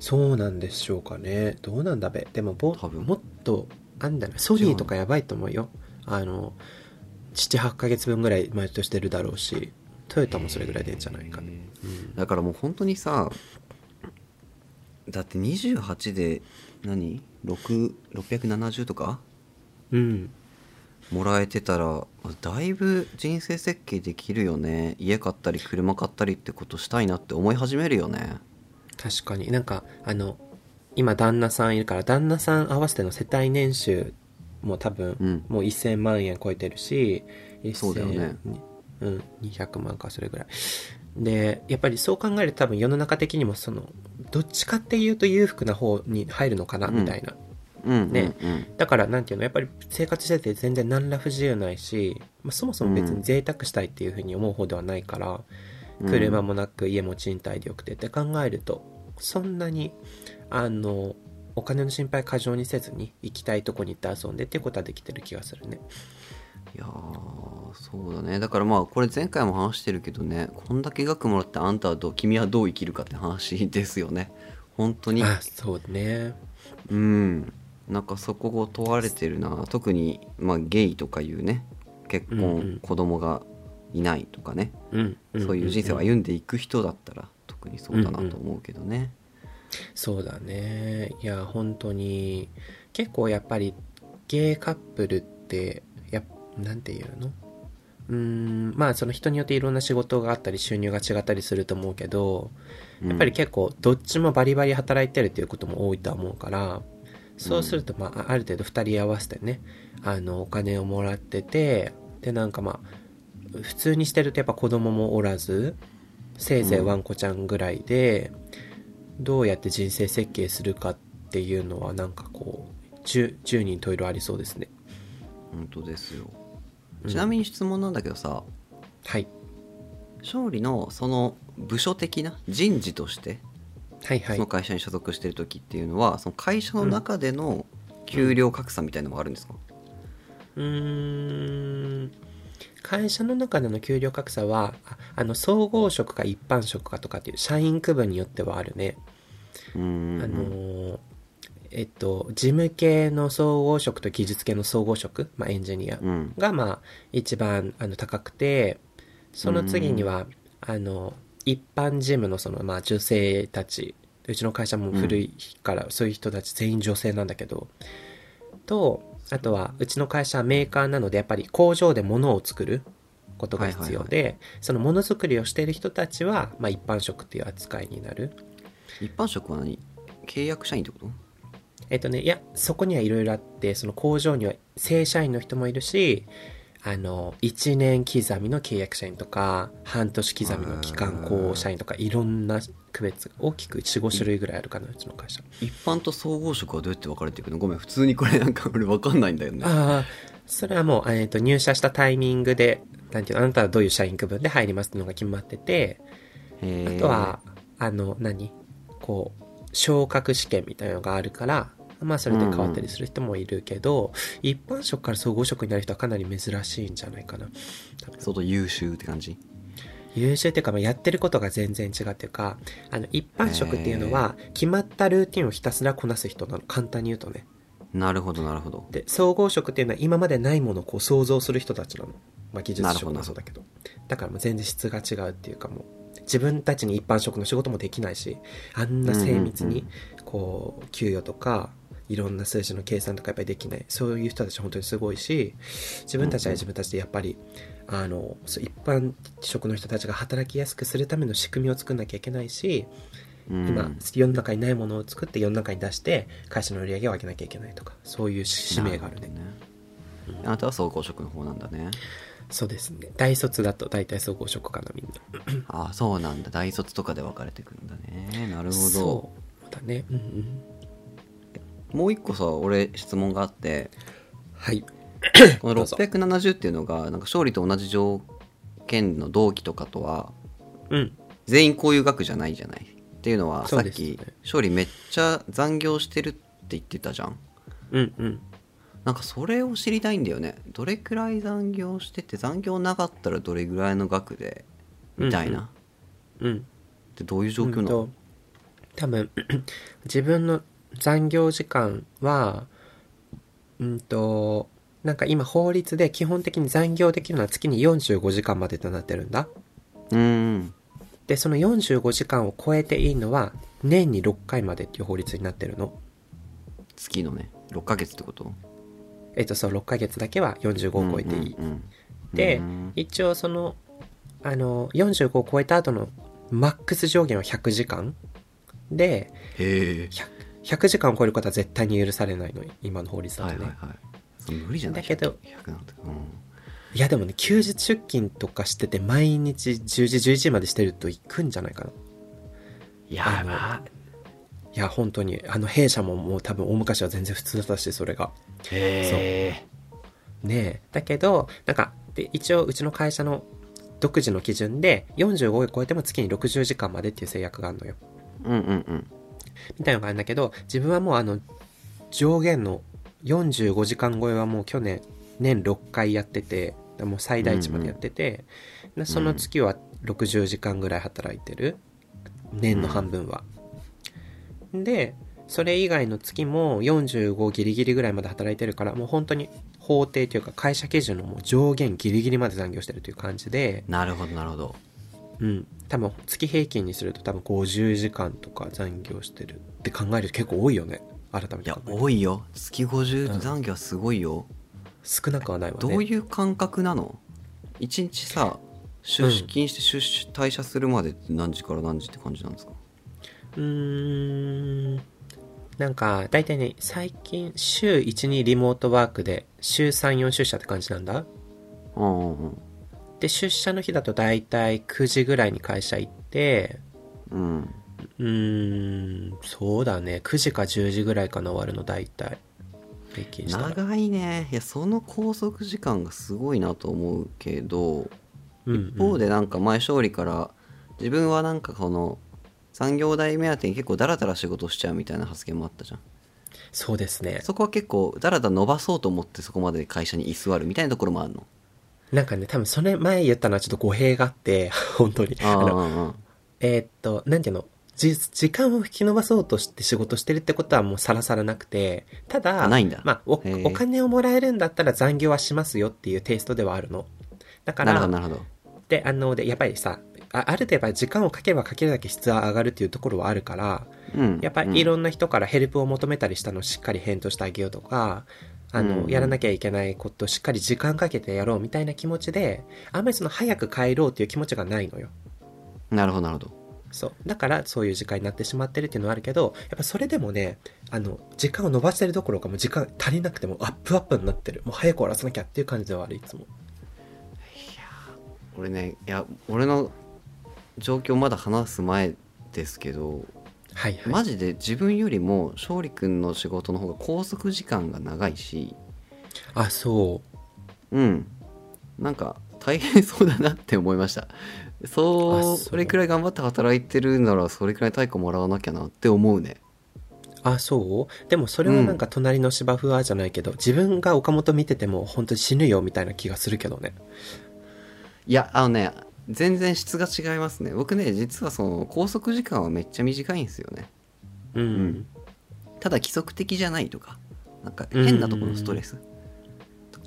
そうなんでしょうかね。どうなんだべ。でもぼ、多分もっと、あんだな、ソニーとかやばいと思うよ。あの、7、8ヶ月分ぐらい毎年出るだろうし、トヨタもそれぐらい出るんじゃないかね。うんだからもう本当にさだって28で何？6 670とか？うん。もらえてたらだいぶ人生設計できるよね家買ったり車買ったりってことしたいなって思い始めるよね確かに。なんかあの今旦那さんいるから旦那さん合わせての世帯年収も多分、うん。もう1000万円超えてるしそうだよね。1000うん200万かそれぐらい。でやっぱりそう考えると多分世の中的にもそのどっちかっていうと裕福な方に入るのかなみたいな、うん。ねうんうん。だからなんていうのやっぱり生活してて全然何ら不自由ないし、まあ、そもそも別に贅沢したいっていうふうに思う方ではないから、うん車もなく家も賃貸でよくてって考えるとそんなにあのお金の心配過剰にせずに行きたいとこに行って遊んでっていうことはできてる気がするね。いやーそうだね。だからまあこれ前回も話してるけどねこんだけ額もらってあんたはどう君はどう生きるかって話ですよね。本当に。あそうね。うん。なんかそこを問われてるな。特に、まあ、ゲイとかいうね結婚、うんうん。子供がいないとかね、うん、ん。そういう人生をん歩んでいく人だったら特にそうだなと思うけどね、そうだね。いや本当に結構やっぱりゲイカップルってやなんていうの？うーんまあその人によっていろんな仕事があったり収入が違ったりすると思うけどやっぱり結構どっちもバリバリ働いてるっていうことも多いとは思うからそうするとまあある程度2人合わせてねあのお金をもらっててでなんかまあ普通にしてるとやっぱ子供もおらずせいぜいワンコちゃんぐらいで、どうやって人生設計するかっていうのはなんかこう 10, 10人十色ありそうですね。本当ですよ。うん。ちなみに質問なんだけどさ、はい。勝利のその部署的な人事としてはいはい。その会社に所属してる時っていうのはその会社の中での給料格差みたいなのもあるんですか、うーん会社の中での給料格差はああの総合職か一般職かとかっていう社員区分によってはあるね、あのーえっと事務系の総合職と技術系の総合職、まあ、エンジニアうん。がまあ一番あの高くてその次にはあの一般事務のそのまあ女性たちうちの会社も古いからそういう人たち全員女性なんだけどとあとはうちの会社はメーカーなのでやっぱり工場で物を作ることが必要で、そのものづくりをしている人たちは、まあ、一般職っていう扱いになる。一般職は何？契約社員ってこと？えっとねいやそこにはいろいろあってその工場には正社員の人もいるしあの1年刻みの契約社員とか半年刻みの期間工社員とかいろんな区別が大きく45種類ぐらいあるかなうちの会社。一般と総合職はどうやって分かれていくの？ごめん普通にこれなんか俺分かんないんだよね。ああそれはもう、えっと入社したタイミングでなんていうのあなたはどういう社員区分で入りますっていうのが決まっててあとはあの何こう昇格試験みたいなのがあるからまあそれで変わったりする人もいるけど、一般職から総合職になる人はかなり珍しいんじゃないかな。相当優秀って感じ？優秀っていうか、まあ、やってることが全然違うっていうかあの一般職っていうのは決まったルーティンをひたすらこなす人なの。簡単に言うとね。なるほどなるほど。で総合職っていうのは今までないものをこう想像する人たちなの、まあ、技術職もそうだけど。だからもう全然質が違うっていうかもう自分たちに一般職の仕事もできないしあんな精密にこう給与とかいろんな数字の計算とかやっぱりできない。そういう人たち本当にすごいし自分たちは自分たちでやっぱり、あの一般職の人たちが働きやすくするための仕組みを作んなきゃいけないし、うん。今世の中にないものを作って世の中に出して会社の売り上げを上げなきゃいけないとかそういう使命があるね。ね。あなたは総合職の方なんだね。そうですね。大卒だと大体総合職かなみんな。ああそうなんだ。大卒とかで分かれてくるんだね。なるほど。そうだね。うんうん。もう一個さ俺質問があって。はいこのどうぞ。670っていうのがなんか勝利と同じ条件の同期とかとはうん。全員こういう額じゃないじゃない？っていうのはさっき勝利めっちゃ残業してるって言ってたじゃん。うんうん。なんかそれを知りたいんだよね。どれくらい残業してて残業なかったらどれぐらいの額でみたいな、うん。ってどういう状況なの、うんと多分 自分の残業時間はうんとなんか今法律で基本的に残業できるのは月に45時間までとなってるんだ。うんでその45時間を超えていいのは年に6回までっていう法律になってるの。月のね6ヶ月ってこと？えっとそう6ヶ月だけは45を超えていい、うんうんうんでうん一応そのあの45を超えた後のマックス上限は100時間。でへえ。100, 100時間を超えることは絶対に許されないの今の法律だとね、はいはいはい無理じゃない？だけど100なんてうん。いやでもね休日出勤とかしてて毎日10時11時までしてると行くんじゃないかな。いやば。いや本当にあの弊社ももう多分大昔は全然普通だったしそれが。へえねえ。だけどなんかで一応うちの会社の独自の基準で45を超えても月に60時間までっていう制約があるのよ。うんうんうん。みたいなのがあるんだけど自分はもうあの上限の45時間超えはもう去年年6回やっててもう最大値までやってて、でその月は60時間ぐらい働いてる。年の半分は、でそれ以外の月も45ギリギリぐらいまで働いてるからもう本当に法定というか会社基準のもう上限ギリギリまで残業してるという感じで。なるほどなるほど。うん。多分月平均にすると多分50時間とか残業してるって考えると結構多いよね改めいやて考えると多いよ。月50残業はすごいよ、少なくはないわね。どういう感覚なの？一日さ出勤して出社退社するまでって何時から何時って感じなんですか？うーん。なんか大体ね最近週12リモートワークで週34出社って感じなんだ？うんうんうん。で出社の日だと大体9時ぐらいに会社行ってうんうーんそうだね。9時か10時ぐらいかな終わるの大体。平均したら。長いね。いやその拘束時間がすごいなと思うけどうんうん。一方でなんか前勝利から自分はなんかこの産業代目当てに結構ダラダラ仕事しちゃうみたいな発言もあったじゃん。そうですね。そこは結構ダラダラ伸ばそうと思ってそこまで会社に居座るみたいなところもあるの？なんかね多分それ前言ったのはちょっと語弊があって 本当に。あのえーっと、なんていうの？じ時間を引き延ばそうとして仕事してるってことはもうさらさらなくて、ただ、あないんだ。まあお、お金をもらえるんだったら残業はしますよっていうテイストではあるの。だかなるほら、どなるほど。で、あの、で、やっぱりさ、あある程度時間をかければかけるだけ質は上がるっていうところはあるから、うんやっぱりいろんな人からヘルプを求めたりしたのをしっかり返答してあげようとか、あの、うん。やらなきゃいけないことをしっかり時間かけてやろうみたいな気持ちで、あんまりその早く帰ろうっていう気持ちがないのよ。なるほどなるほどそう。だから、そういう時間になってしまってるっていうのはあるけど、やっぱそれでもね、あの、時間を伸ばしてるどころかもう時間足りなくてもアップアップになってる。もう早く終わらせなきゃっていう感じではある、いつも。俺ねいや俺の状況まだ話す前ですけどはいはい。マジで自分よりも勝利君の仕事の方が拘束時間が長いしあ、そうんなんか大変そうだなって思いましたそれくらい頑張って働いてるならそれくらい対価もらわなきゃなって思うね。う。あ、そう？でもそれはなんか隣の芝生はじゃないけど、自分が岡本見てても本当に死ぬよみたいな気がするけどね。いやあのね全然質が違いますね。僕ね実はその拘束時間はめっちゃ短いんですよね。うん。うんただ規則的じゃないとかなんか変なところのストレス。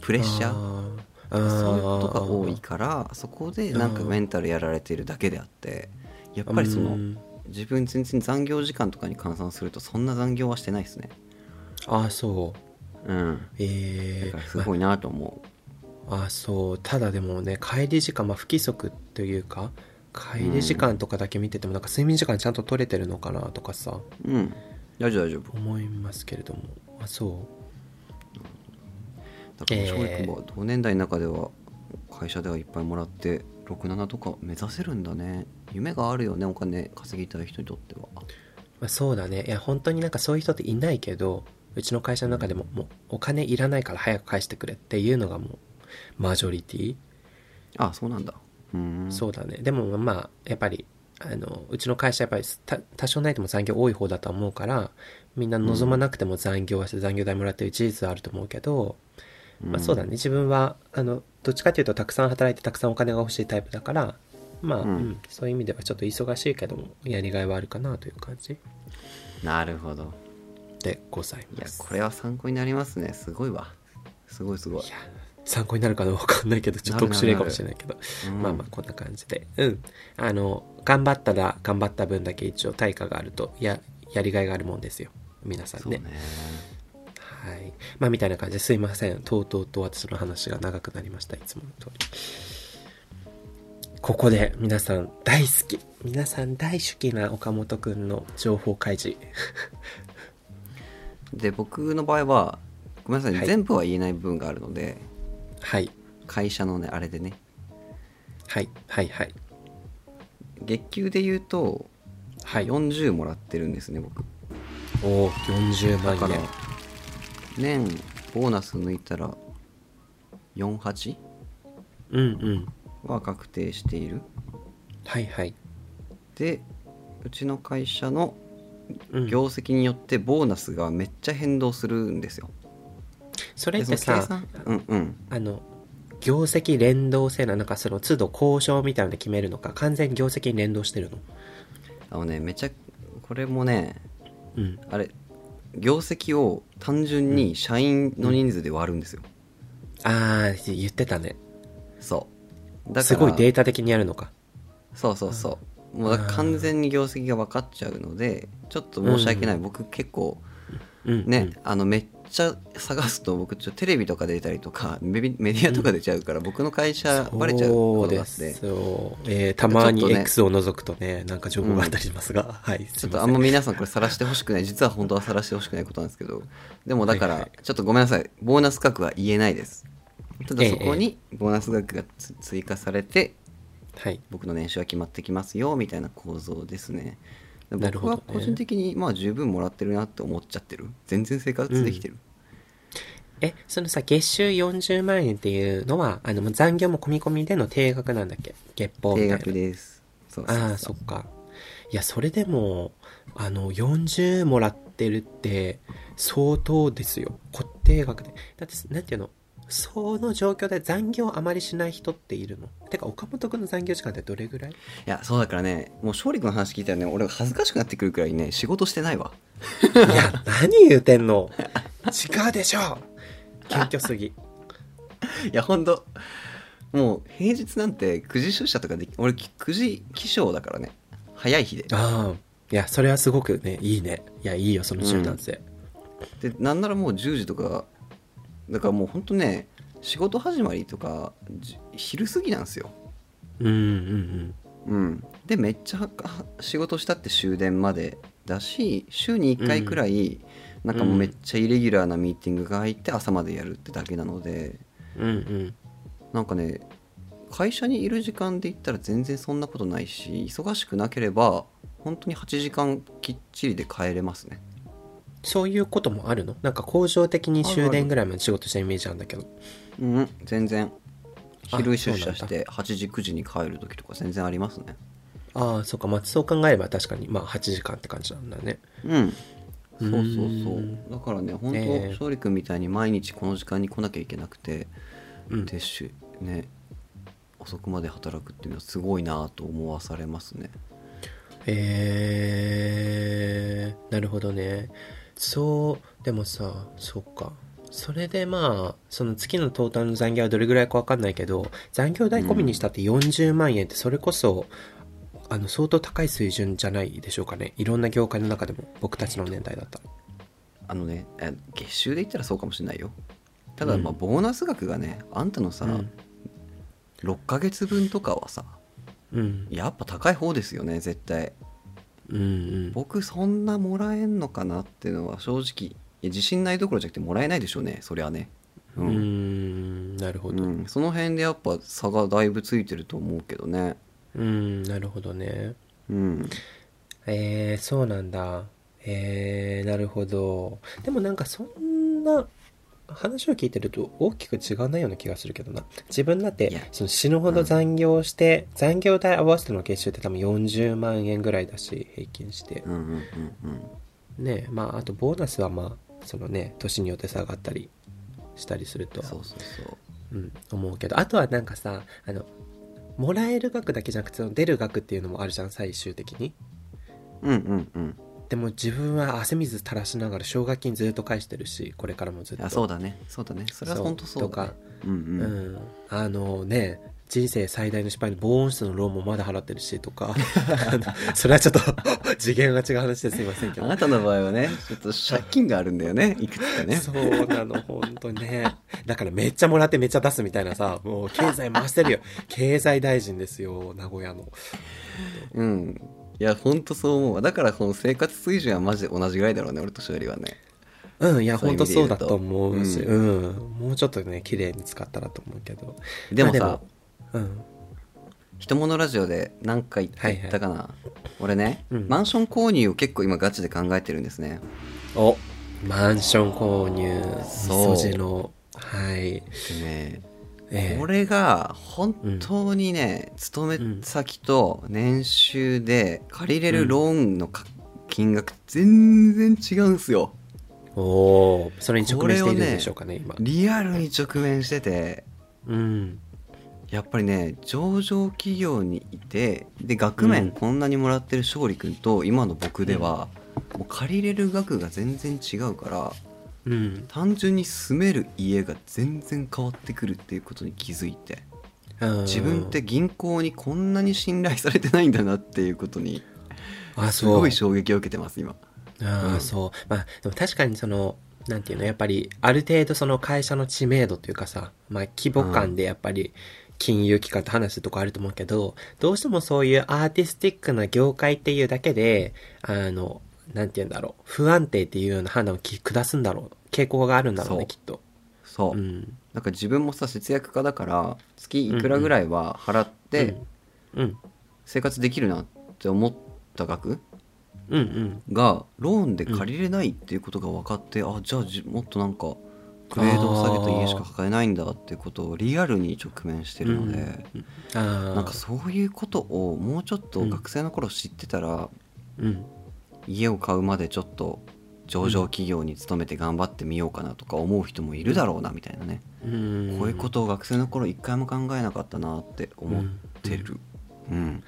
プレッシャーそういうことが多いからそこでなんかメンタルやられてるだけであってやっぱりそのうん。自分全然残業時間とかに換算するとそんな残業はしてないですね。ああそう。うん。だええからすごいなと思あそう。ただでもね帰り時間、まあ、不規則というか帰り時間とかだけ見ててもなんか睡眠時間ちゃんと取れてるのかなとかさ。ううん。大丈夫大丈夫。思いますけれども。あそだからえー。勝利君は同年代の中では会社ではいっぱいもらって67とか目指せるんだね。夢があるよねお金稼ぎたい人にとっては。う、まあ、そうだね。いや本当になんかそういう人っていないけどうちの会社の中でももうお金いらないから早く返してくれっていうのがもうマジョリティ、あそうなんだ。うん。そうだね。でもまあやっぱりあのうちの会社やっぱりた多少ないとも残業多い方だとは思うからみんな望まなくても残業はして残業代もらってる事実はあると思うけど、まあ、そうだね。自分はあのどっちかっていうとたくさん働いてたくさんお金が欲しいタイプだからまあ、うん。うん。そういう意味ではちょっと忙しいけどもやりがいはあるかなという感じ。なるほど。でございいやますこれは参考になりますね。すごいわ。すごいすごい。いや参考になるかどうかわかんないけどちょっと特殊例かもしれないけど。うん。まあまあこんな感じで。うん。あの頑張ったら頑張った分だけ一応対価があるとややりがいがあるもんですよ。皆さんね。そうねはい。まあみたいな感じですいません。とうとうと私の話が長くなりました。いつもの通り。ここで皆さん大好き。皆さん大好きな岡本くんの情報開示。で僕の場合はごめんなさい、はい。全部は言えない部分があるのではい。会社のねあれでね。はい。はい。はい。月給で言うとはい。40もらってるんですね僕。おお40万だから円年ボーナス抜いたら 48? うんうん。は確定している。はいはい、でうちの会社のうん、業績によってボーナスがめっちゃ変動するんですよ。それってさ算？うんうん。あの業績連動性ななんかその都度交渉みたいなので決めるのか完全に業績に連動してるの？あのねめちゃこれもねうん。あれ業績を単純に社員の人数で割るんですよ、ああ言ってたね。そう。だからすごいデータ的にやるのか。そうそうそう。もうだから完全に業績が分かっちゃうのでちょっと申し訳ない、僕結構うん。ね、あのめっちゃ探すと僕ちょっとテレビとか出たりとかメディアとか出ちゃうから、僕の会社バレちゃうそうでことがあって。すよ、えーたまに X を除くとねなんか情報があったりしますが、はいすちょっとあんま皆さんこれ晒してほしくない。実は本当は晒してほしくないことなんですけどでもだからちょっとごめんなさい。ボーナス額は言えないです。ただええそこにボーナス額がつ追加されてはい。僕の年収は決まってきますよみたいな構造ですね僕は個人的にまあ十分もらってるなって思っちゃってる。全然生活できてる、えそのさ月収40万円っていうのはあの残業も込み込みでの定額なんだっけ？月報みたいな。定額です。ああそっか。いやそれでもあの40もらってるって相当ですよ。固定額で。だってなんていうの？その状況で残業あまりしない人っているの？てか岡本君の残業時間ってどれぐらい？いやそうだからねもう勝利君の話聞いたらね俺恥ずかしくなってくるくらいね仕事してないわ。いや何言うてんの？違うでしょ！謙虚すぎ。いやほんと。もう平日なんて9時出社とかでき俺9時起床だからね。早い日で。ああ。いやそれはすごくねいいね。いやいいよその柔軟性、でなんならもう10時とかだからもうほんとね仕事始まりとかじ昼過ぎなんですよ。うん、うんうん。うん。でめっちゃは仕事したって終電まで。だし週に1回くらい、なんかもうめっちゃイレギュラーなミーティングが入って朝までやるってだけなので。うんうん。なんかね会社にいる時間で言ったら全然そんなことないし忙しくなければ本当に8時間きっちりで帰れますねそういうこともあるの？なんか工場的に終電ぐらいまで仕事したイメージあるんだけど。うん全然。あ昼出社して8時9時に帰る時とか全然ありますね。ああそうかまあそう考えれば確かにまあ8時間って感じなんだね。うん。そうそううそう。だからね本当、ええ。勝利君みたいに毎日この時間に来なきゃいけなくて、うん。でしね遅くまで働くっていうのはすごいなと思わされますね。えー、なるほどねそうでもさそうか。それでまあその月のトータルの残業はどれぐらいか分かんないけど残業代込みにしたって40万円ってそれこそ、あの相当高い水準じゃないでしょうかね。いろんな業界の中でも僕たちの年代だったら。あのねえ月収で言ったらそうかもしれないよ。ただまあうんボーナス額がねあんたのさ、うん。6ヶ月分とかはさうん。やっぱ高い方ですよね絶対うんうん。僕そんなもらえんのかなっていうのは正直自信ないどころじゃなくてもらえないでしょうねそりゃね。うーんなるほど。うん、その辺でやっぱ差がだいぶついてると思うけどね。うんなるほどね。うん。えー、そうなんだ。えー、なるほど。でもなんかそんな話を聞いてると大きく違わないような気がするけどな。自分だってその死ぬほど残業して、残業代合わせての月収って多分40万円ぐらいだし平均して。うんうんうんうん。ねまああとボーナスはまあそのね年によって下がったりしたりするとそうそうそう。うん、思うけど。あとはなんかさあのもらえる額だけじゃなくてその出る額っていうのもあるじゃん最終的に。うんうんうんでも自分は汗水垂らしながら奨学金ずっと返してるしこれからもずっと。あそうだね。そうだね。それは本当そうだ、ね、とか。うんううん。ん、あのね人生最大の失敗の防音室のローンもまだ払ってるしとか。それはちょっと 次元が違う話ですいませんけど。あなたの場合はねちょっと借金があるんだよね。いくつかね。そうなの、本当ね。だからめっちゃもらってめっちゃ出すみたいなさ、もう経済回してるよ。経済大臣ですよ、名古屋の。うんいや本当そう思うわ。だからこの生活水準はマジで同じぐらいだろうね俺と勝利はね。うん、いや、そういう本当意味で言うと。そうだと思うし、ううん、もうちょっとね、綺麗に使ったらと思うけど。でもさ、まあうん。人物ラジオで何回言ったかな、俺ね、うん。マンション購入を結構今ガチで考えてるんですね。お、マンション購入、そう。みそじの、はい。でねええ。これが本当にね、勤め先と年収で借りれるローンのか金額全然違うんすよ。おー。それに直面しているんでしょうかね、今。リアルに直面してて。うん。やっぱりね上場企業にいてで額面うん。こんなにもらってる勝利君と今の僕では、もう借りれる額が全然違うからうん。単純に住める家が全然変わってくるっていうことに気づいてうん自分って銀行にこんなに信頼されてないんだなっていうことにあ、す。ごい衝撃を受けてます今ああ、うんそう。まあ、でも確かにその、なんていうの、やっぱり、ある程度その会社の知名度というかさ、まあ、規模感でやっぱり、金融機関と話するとこあると思うけど、どうしてもそういうアーティスティックな業界っていうだけで、あの、なんて言うんだろう、不安定っていうような判断をき下すんだろう。傾向があるんだろうね、そうきっと。そう、うん。なんか自分もさ節約家だから月いくらぐらいは払ってうん。生活できるなって思った額うんうん。がローンで借りれないっていうことが分かって、あじゃあじもっとなんかグレードを下げた家しか抱えないんだっていうことをリアルに直面してるので、ああ。なんかそういうことをもうちょっと学生の頃知ってたら、うん。家を買うまでちょっと上場企業に勤めて頑張ってみようかなとか思う人もいるだろうなみたいなね、うん。こういうことを学生の頃一回も考えなかったなって思ってる。うん、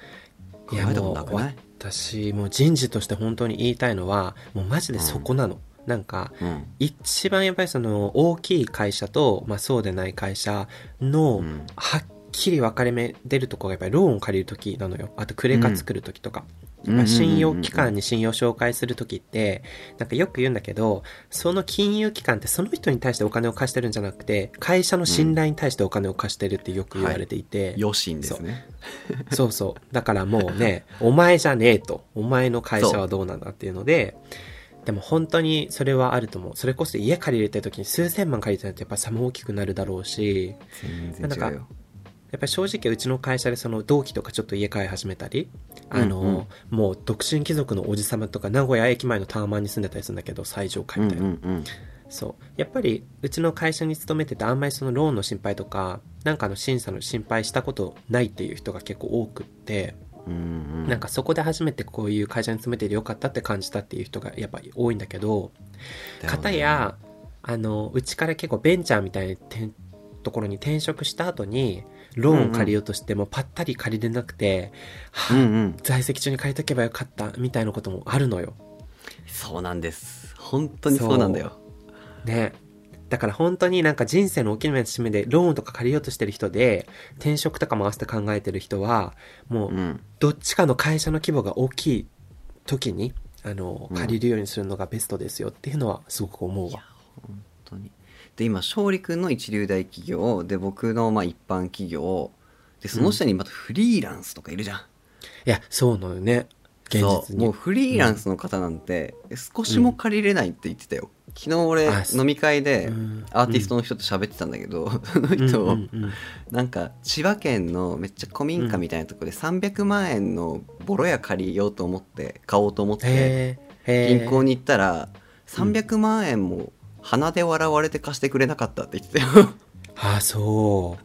考いやえたことなくない？私もう人事として本当に言いたいのはもうマジでそこなの、なんかうん。一番やっぱりその大きい会社と、まあ、そうでない会社のうん。はっきり分かれ目出るところがやっぱりローンを借りる時なのよ。あとクレカ作る時とか、うんやっぱ信用機関に信用紹介する時ってなんかよく言うんだけどその金融機関ってその人に対してお金を貸してるんじゃなくて会社の信頼に対してお金を貸してるってよく言われていて、余震ですね。そう。そう。だからもうね、お前じゃねえと。お前の会社はどうなんだっていうので、でも本当にそれはあると思う。それこそ家借りれてる時に数千万借りてないとやっぱ差も大きくなるだろうし、全然違うよやっぱり正直うちの会社でその同期とかちょっと家買い始めたり、あの、うんうんもう独身貴族のおじさまとか名古屋駅前のタワマンに住んでたりするんだけど、最上階うんみたいな。うんうんそう。やっぱり、うちの会社に勤めてて、あんまりそのローンの心配とか、なんかの審査の心配したことないっていう人が結構多くって、うんうんなんかそこで初めてこういう会社に勤めててよかったって感じたっていう人がやっぱり多いんだけど、だよねや、あの、うちから結構ベンチャーみたいなてんところに転職した後に、ローンを借りようとしてもパッタリ借りれなくて、はあうんうん。在籍中に借りとけばよかったみたいなこともあるのよ。そうなんです。本当にそうなんだよ。ね。だから本当になんか人生の大きな節目でローンとか借りようとしてる人で、転職とかも合わせて考えてる人は、もううん。どっちかの会社の規模が大きい時に、あのうん。借りるようにするのがベストですよっていうのはすごく思うわ、本当にで今勝利君の一流大企業で僕のまあ一般企業でその下にまたフリーランスとかいるじゃん、いやそうなのよね。現実に。そうもうフリーランスの方なんて少しも借りれないって言ってたよ、昨日俺あ飲み会でうん。アーティストの人と喋ってたんだけど、その人、うんうんうん。なんか千葉県のめっちゃ古民家みたいなところで300万円のボロ屋借りようと思って買おうと思って銀行に行ったら300万円も鼻で笑われて貸してくれなかったって言って。たよあそ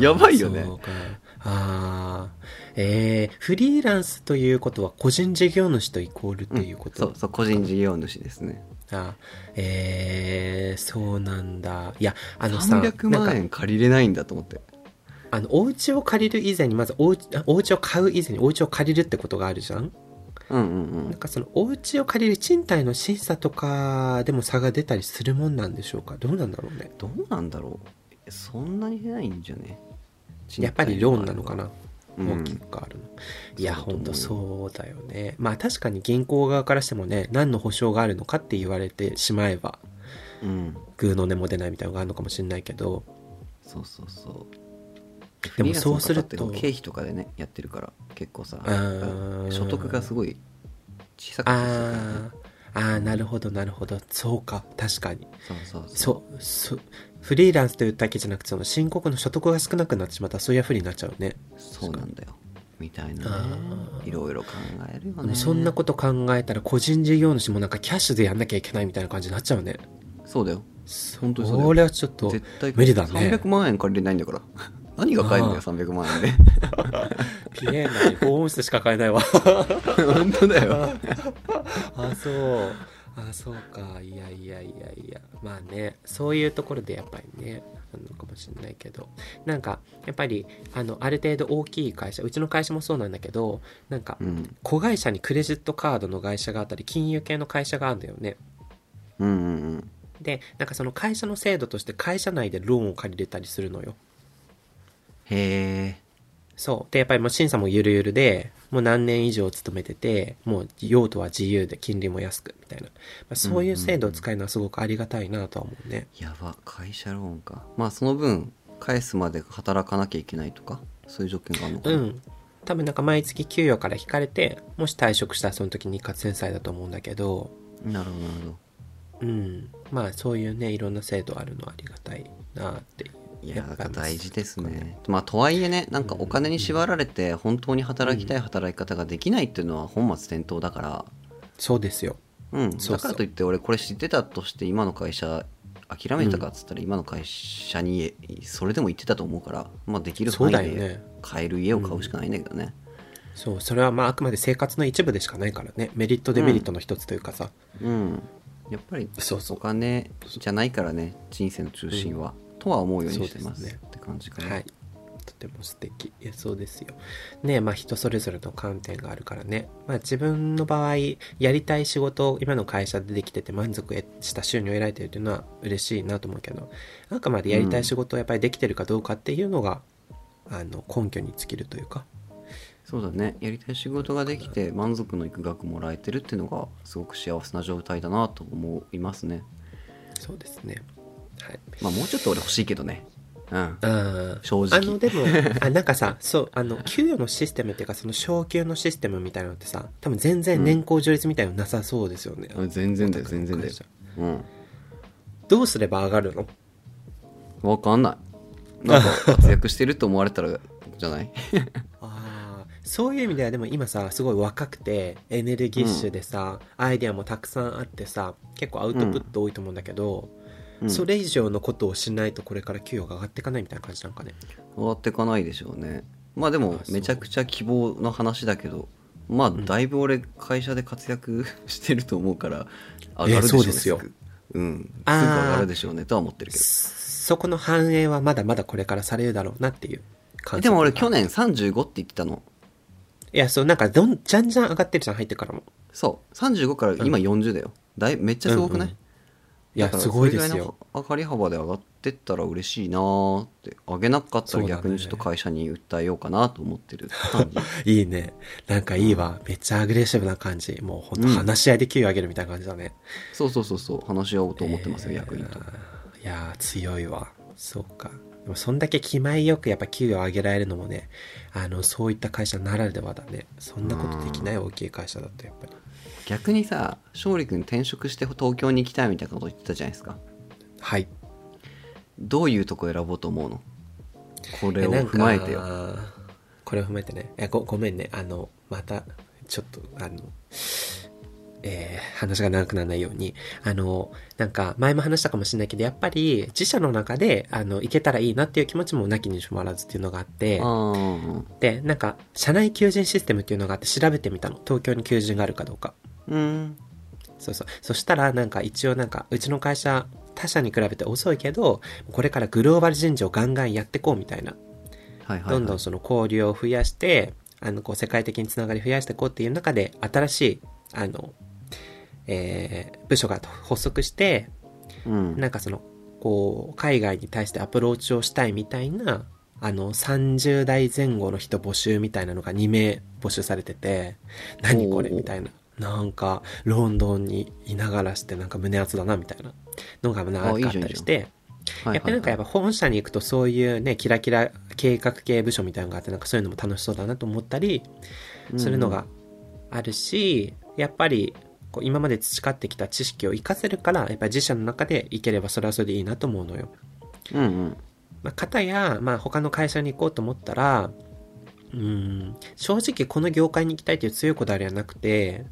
う。やばいよね。あー。えー、フリーランスということは個人事業主とイコールっていうこと、そうそう個人事業主ですね。あえー、そうなんだ。いやあのさ300なんか万円借りれないんだと思って。あのお家を借りる以前にまずお家あお家を買う以前にお家を借りるってことがあるじゃん？うんうんうん。なんかそのお家を借りる賃貸の審査とかでも差が出たりするもんなんでしょうか？どうなんだろうね？どうなんだろう？そんなに出ないんじゃね？やっぱりローンなのかな？うん。大きくあるの、いやほんとそうだよね。まあ確かに銀行側からしてもね何の保証があるのかって言われてしまえばうん。グーの根も出ないみたいなのがあるのかもしれないけど。そうそうそう。でもそうすると経費とかでねやってるから結構さ所得がすごい小さかったりするからねあー。あーなるほどなるほど。そうか確かに。そうそうそう。フリーランスというだけじゃなくてその申告の所得が少なくなってしまったらそういうふうになっちゃうね。そうなんだよ。みたいなね。いろいろ考えるよね。そんなこと考えたら個人事業主もなんかキャッシュでやんなきゃいけないみたいな感じになっちゃうね。そうだよ。本当にそうだよ。それはちょっと絶対無理だね。300万円借りれないんだから何が買えるんだよあ300万円で。ピエーナに防音室しか買えないわ。本当だよ。あそう。あそうか。いやいやいやいや。まあねそういうところでやっぱりねあるのかもしれないけど。なんかやっぱりあのある程度大きい会社うちの会社もそうなんだけどなんかうん。子会社にクレジットカードの会社があったり金融系の会社があるんだよね。うんうんうん。でなんかその会社の制度として会社内でローンを借りれたりするのよへえそう。でやっぱりもう審査もゆるゆるでもう何年以上勤めててもう用途は自由で金利も安くみたいな、まあ、そういう制度を使えるのはすごくありがたいなとは思うね、やば会社ローンか。まあその分返すまで働かなきゃいけないとか？そういう条件があるのかな、うん。多分なんか毎月給与から引かれてもし退職したらその時に一括返済だと思うんだけど。なるほどなるほど。うん。まあそういうねいろんな制度あるのはありがたいなっていういや大事ですね。まあとはいえねなんかお金に縛られて本当に働きたい働き方ができないっていうのは本末転倒だから。そうですよ。うん。だからといって俺これ知ってたとして今の会社諦めたかっつったら今の会社にそれでも言ってたと思うからまあできるそう範囲でだよね。買える家を買うしかないんだけどね。そうそれはまああくまで生活の一部でしかないからね。メリットデメリットの一つというかさ、うん。やっぱりそうそう。お金じゃないからね人生の中心は、とは思うようにしてますねって感じかな、はい。とても素敵。いやそうですよ。ねまあ人それぞれの観点があるからね。まあ自分の場合やりたい仕事を今の会社でできてて満足した収入を得られてるというのは嬉しいなと思うけどあくまでやりたい仕事をやっぱりできてるかどうかっていうのが、あの根拠に尽きるというか。そうだね。やりたい仕事ができて満足のいく額もらえてるっていうのがすごく幸せな状態だなと思いますね。そうですねはい。まあもうちょっと俺欲しいけどね。うん。あー。正直。あのでも あなんかさそうあの給与のシステムっていうかその昇給のシステムみたいなのってさ多分全然年功序列みたいなのなさそうですよね、全然だよ全然だよ。うん。どうすれば上がるの？わかんない。なんか活躍してると思われたらじゃない？ああそういう意味ではでも今さすごい若くてエネルギッシュでさ、アイデアもたくさんあってさ結構アウトプット多いと思うんだけど、うん。それ以上のことをしないとこれから給与が上がっていかないみたいな感じなんかね。終わってかないでしょうね。まあでもめちゃくちゃ希望の話だけどまあだいぶ俺会社で活躍 してると思うから上がるでしょうねえそうですうん。すぐ上がるでしょうねとは思ってるけど。そこの反映はまだまだこれからされるだろうなっていう感でも俺去年年35って言ってたの。いやそうなんかどんじゃんじゃん上がってるじゃん入ってからも。そう。35から今40だよ。だいめっちゃすごくない、うんうんいやすごいですよ。の上がり幅で上がってったら嬉しいなーって。上げなかったら逆にちょっと会社に訴えようかなと思ってる。感 じいいね。なんかいいわ。めっちゃアグレッシブな感じ。もうほんとうん。話し合いで給与上げるみたいな感じだね、そうそうそうそう。話し合おうと思ってますよ、えー役員といやー強いわ。そうか。でもそんだけ気前よくやっぱ給与上げられるのもねあのそういった会社ならではだね。そんなことできない大きい会社だとやっぱり逆にさ勝利君転職して東京に行きたいみたいなこと言ってたじゃないですか。はい。どういうとこ選ぼうと思うの？これを踏まえてよ。これを踏まえてね。えごごめんね。あのまたちょっとあのえー話が長くならないように。あのなんか前も話したかもしれないけどやっぱり自社の中であの行けたらいいなっていう気持ちもなきにしもあらずっていうのがあって。でなんか社内求人システムっていうのがあって調べてみたの。東京に求人があるかどうかうん。そうそう。そしたらなんか一応なんかうちの会社他社に比べて遅いけどこれからグローバル人事をガンガンやってこうみたいな。はいはい、はい、どんどんその交流を増やして、あの、こう、世界的につながり増やしていこうっていう中で、新しい、あの、えー部署が発足して、うん。なんかその、こう、海外に対してアプローチをしたいみたいな、あの、30代前後の人募集みたいなのが2名募集されてて、何これみたいな。なんか、ロンドンにいながらしてなんか胸熱だなみたいなのがなんかあったりして、やっぱりなんかやっぱ本社に行くとそういうね、キラキラ計画系部署みたいなのがあって、なんかそういうのも楽しそうだなと思ったりするのがあるし、やっぱりこう今まで培ってきた知識を活かせるから、やっぱり自社の中で行ければそれはそれでいいなと思うのよ。うんうん。まあ、方や、まあ他の会社に行こうと思ったら、うん、正直この業界に行きたいという強いこだわりはなくて、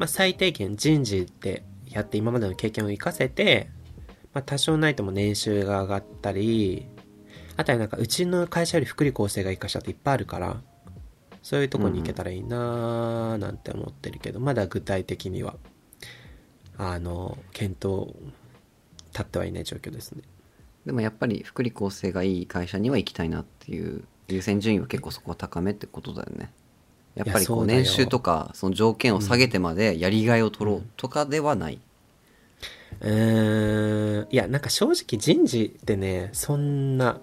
まあ最低限人事でやって今までの経験を活かせて、まあ多少ないとも年収が上がったり、あとはなんかうちの会社より福利厚生が活かしたっていっぱいあるから、そういうとこに行けたらいいなーなんて思ってるけど、まだ具体的には、あの、検討立ってはいない状況ですね。でもやっぱり福利厚生がいい会社には行きたいなっていう優先順位は結構そこは高めってことだよねやっぱりこいう年収とかその条件を下げてまでやりがいを取ろうとかではない、うーんいやなんか正直人事ってねそんな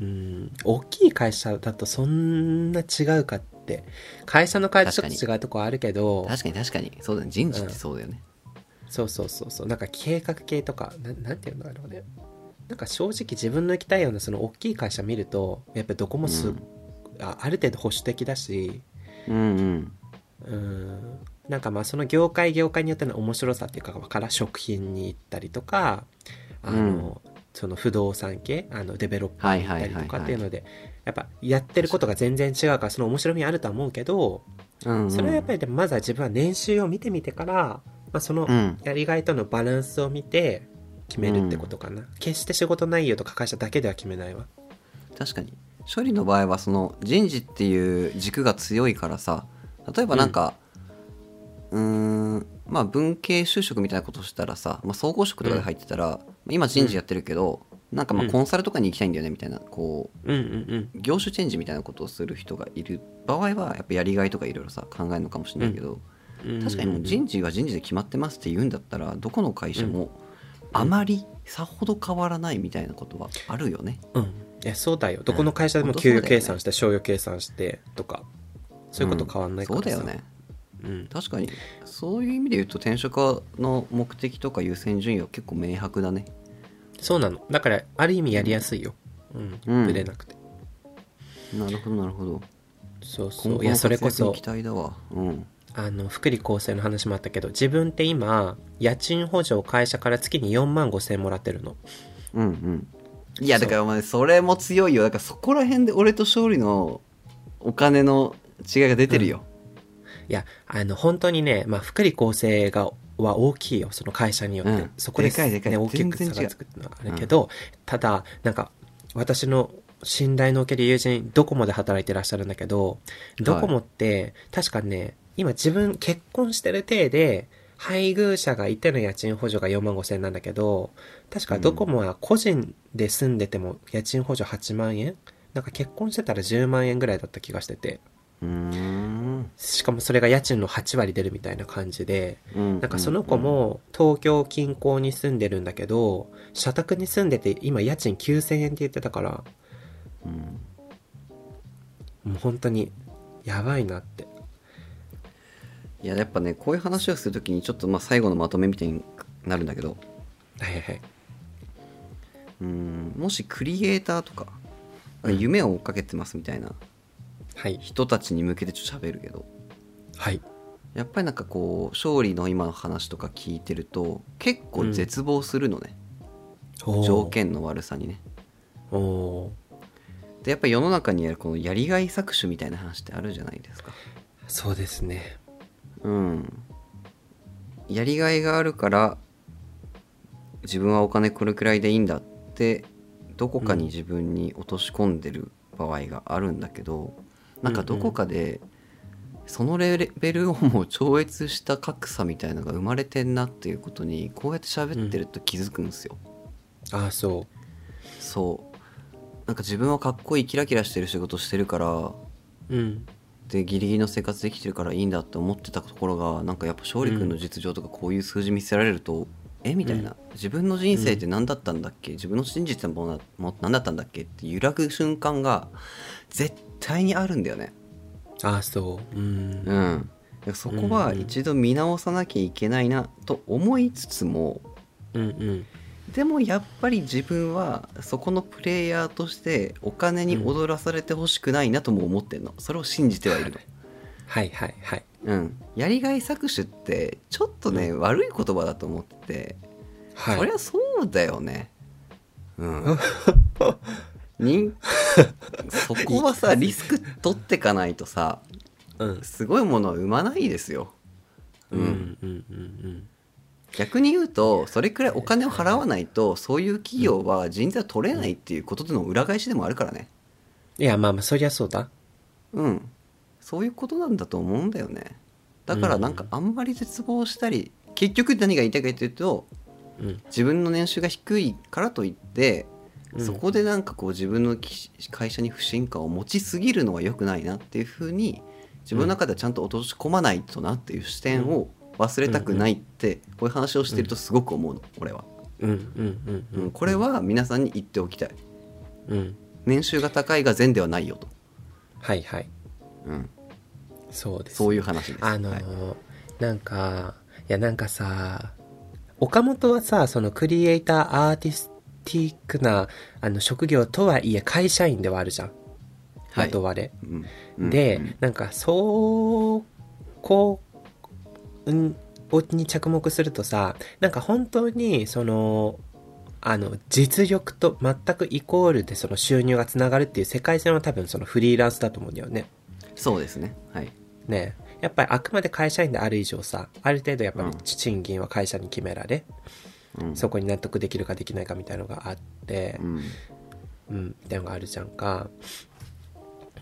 うん大きい会社だとそんな違うかって。会社の会社ちょっと違うとこあるけど。確かに確かに。そうだね。人事ってそうだよね、そうそうそうそう。なんか計画系とかななんていうんだろうね。なんか正直自分の行きたいようなその大きい会社見るとやっぱどこもす、うんあある程度保守的だしうんうん。うん。なんかまあその業界業界によっての面白さっていうかから食品に行ったりとかあの、その不動産系あのデベロッパーに行ったりとかっていうのでやっぱやってることが全然違うからその面白みあるとは思うけどうんうん。それはやっぱりでもまずは自分は年収を見てみてから、まあ、そのうん。やりがいとのバランスを見て決めるってことかな、決して仕事内容とか会社だけでは決めないわ。確かに処理の場合はその人事っていう軸が強いからさ例えばなんかうーんまあ文系就職みたいなことしたらさ、まあ、総合職とかで入ってたら、今人事やってるけど、なんかまあうん。コンサルとかに行きたいんだよねみたいなこうんうんう業種チェンジみたいなことをする人がいる場合はやっぱやりがいとかいろいろさ考えるのかもしれないけど、うん。確かにもう人事は人事で決まってますって言うんだったらどこの会社もあまりさほど変わらないみたいなことはあるよね。うんいやそうだよ。どこの会社でもうん。給与計算して賞与計算してとかそういうこと変わんないからさ、そうだよね。うん。確かに。そういう意味で言うと転職の目的とか優先順位は結構明白だね。そうなの。だからある意味やりやすいよ。うん、うん。ぶれなくて。なるほどなるほど。そうそう。いやそれこそ期待だわ。うん。あの福利厚生の話もあったけど自分って今家賃補助を会社から月に4万5千円もらってるの。うんうんいやだからお前それも強いよ。だからそこら辺で俺と勝利のお金の違いが出てるよ、いやあの本当にね、まあ、福利厚生がは大きいよ。その会社によって、うん。そこででかいでかい。ね、大きく差がつくっていうのはあるけど、ただなんか私の信頼のおける友人ドコモで働いてらっしゃるんだけどドコモって確かね今自分結婚してる体で配偶者がいての家賃補助が4万5千円なんだけど確かドコモは個人で住んでても家賃補助8万円？なんか結婚してたら10万円ぐらいだった気がしてて。うーん。うんしかもそれが家賃の8割出るみたいな感じで、うん。なんかその子も東京近郊に住んでるんだけど、社宅に住んでて今家賃9000円って言ってたから、うん。もう本当にやばいなって。いややっぱねこういう話をするときにちょっとまあ最後のまとめみたいになるんだけどはいはいはい。うんもしクリエイターとか夢を追っかけてますみたいなはい。人たちに向けてちょっと喋るけどはい。やっぱりなんかこう勝利の今の話とか聞いてると結構絶望するのね、おー条。件の悪さにねでやっぱり世の中にあるこのやりがい搾取みたいな話ってあるじゃないですかそうですね。うんやりがいがあるから自分はお金これくらいでいいんだってどこかに自分に落とし込んでる場合があるんだけど、なんかどこかでそのレベルをもう超越した格差みたいなのが生まれてんなっていうことにこうやって喋ってると気づくんですよ、ああ、そそうなんか自分はかっこいいキラキラしてる仕事してるからう。うん。でギリギリの生活できてるからいいんだって思ってたところがなんかやっぱ勝利君の実情とかこういう数字見せられると、え？みたいな、自分の人生って何だったんだっけ、自分の信じてたものはも何だったんだっけ？って揺らぐ瞬間が絶対にあるんだよね。ああ、そう。うん。うん。そこは一度見直さなきゃいけないなと思いつつもうんうん。でもやっぱり自分はそこのプレイヤーとしてお金に踊らされてほしくないなとも思ってんの。それを信じてはいるの。はい。はいはい。うん、やりがい搾取ってちょっとね、悪い言葉だと思ってて、はい。そりゃそうだよね。うん。にそこはさリスク取ってかないとさうん。すごいものは生まないですよ、うんうんうんうん。逆に言うとそれくらいお金を払わないとそういう企業は人材を取れないっていうことの裏返しでもあるからね。いや、まあまあ、そりゃそうだ。うん。そういうことなんだと思うんだよね。だからなんかあんまり絶望したり結局何が言いたいかというとうん。自分の年収が低いからといって、うん。そこでなんかこう自分のき会社に不信感を持ちすぎるのは良くないなっていうふうに自分の中ではちゃんと落とし込まないとなっていう視点を忘れたくないってこういう話をしてるとすごく思うの俺は、うんうんうんうん。これは皆さんに言っておきたい。うん。年収が高いが善ではないよと、はいはい。うん、そうです。そういう話です。あのーはい。なんか、いやなんかさ、岡本はさ、そのクリエイターアーティスティックなあの職業とはいえ会社員ではあるじゃん。はい。雇われ。うん。うん。で、うんなんかそう、こう、うん、に着目するとさ、なんか本当にその、あの、実力と全くイコールでその収入がつながるっていう世界線は多分そのフリーランスだと思うんだよね。そうですね。はい。ね。やっぱりあくまで会社員である以上さ、ある程度やっぱりうん。賃金は会社に決められ、うん。そこに納得できるかできないかみたいのがあってう、ん。うん、みたいなのがあるじゃんか。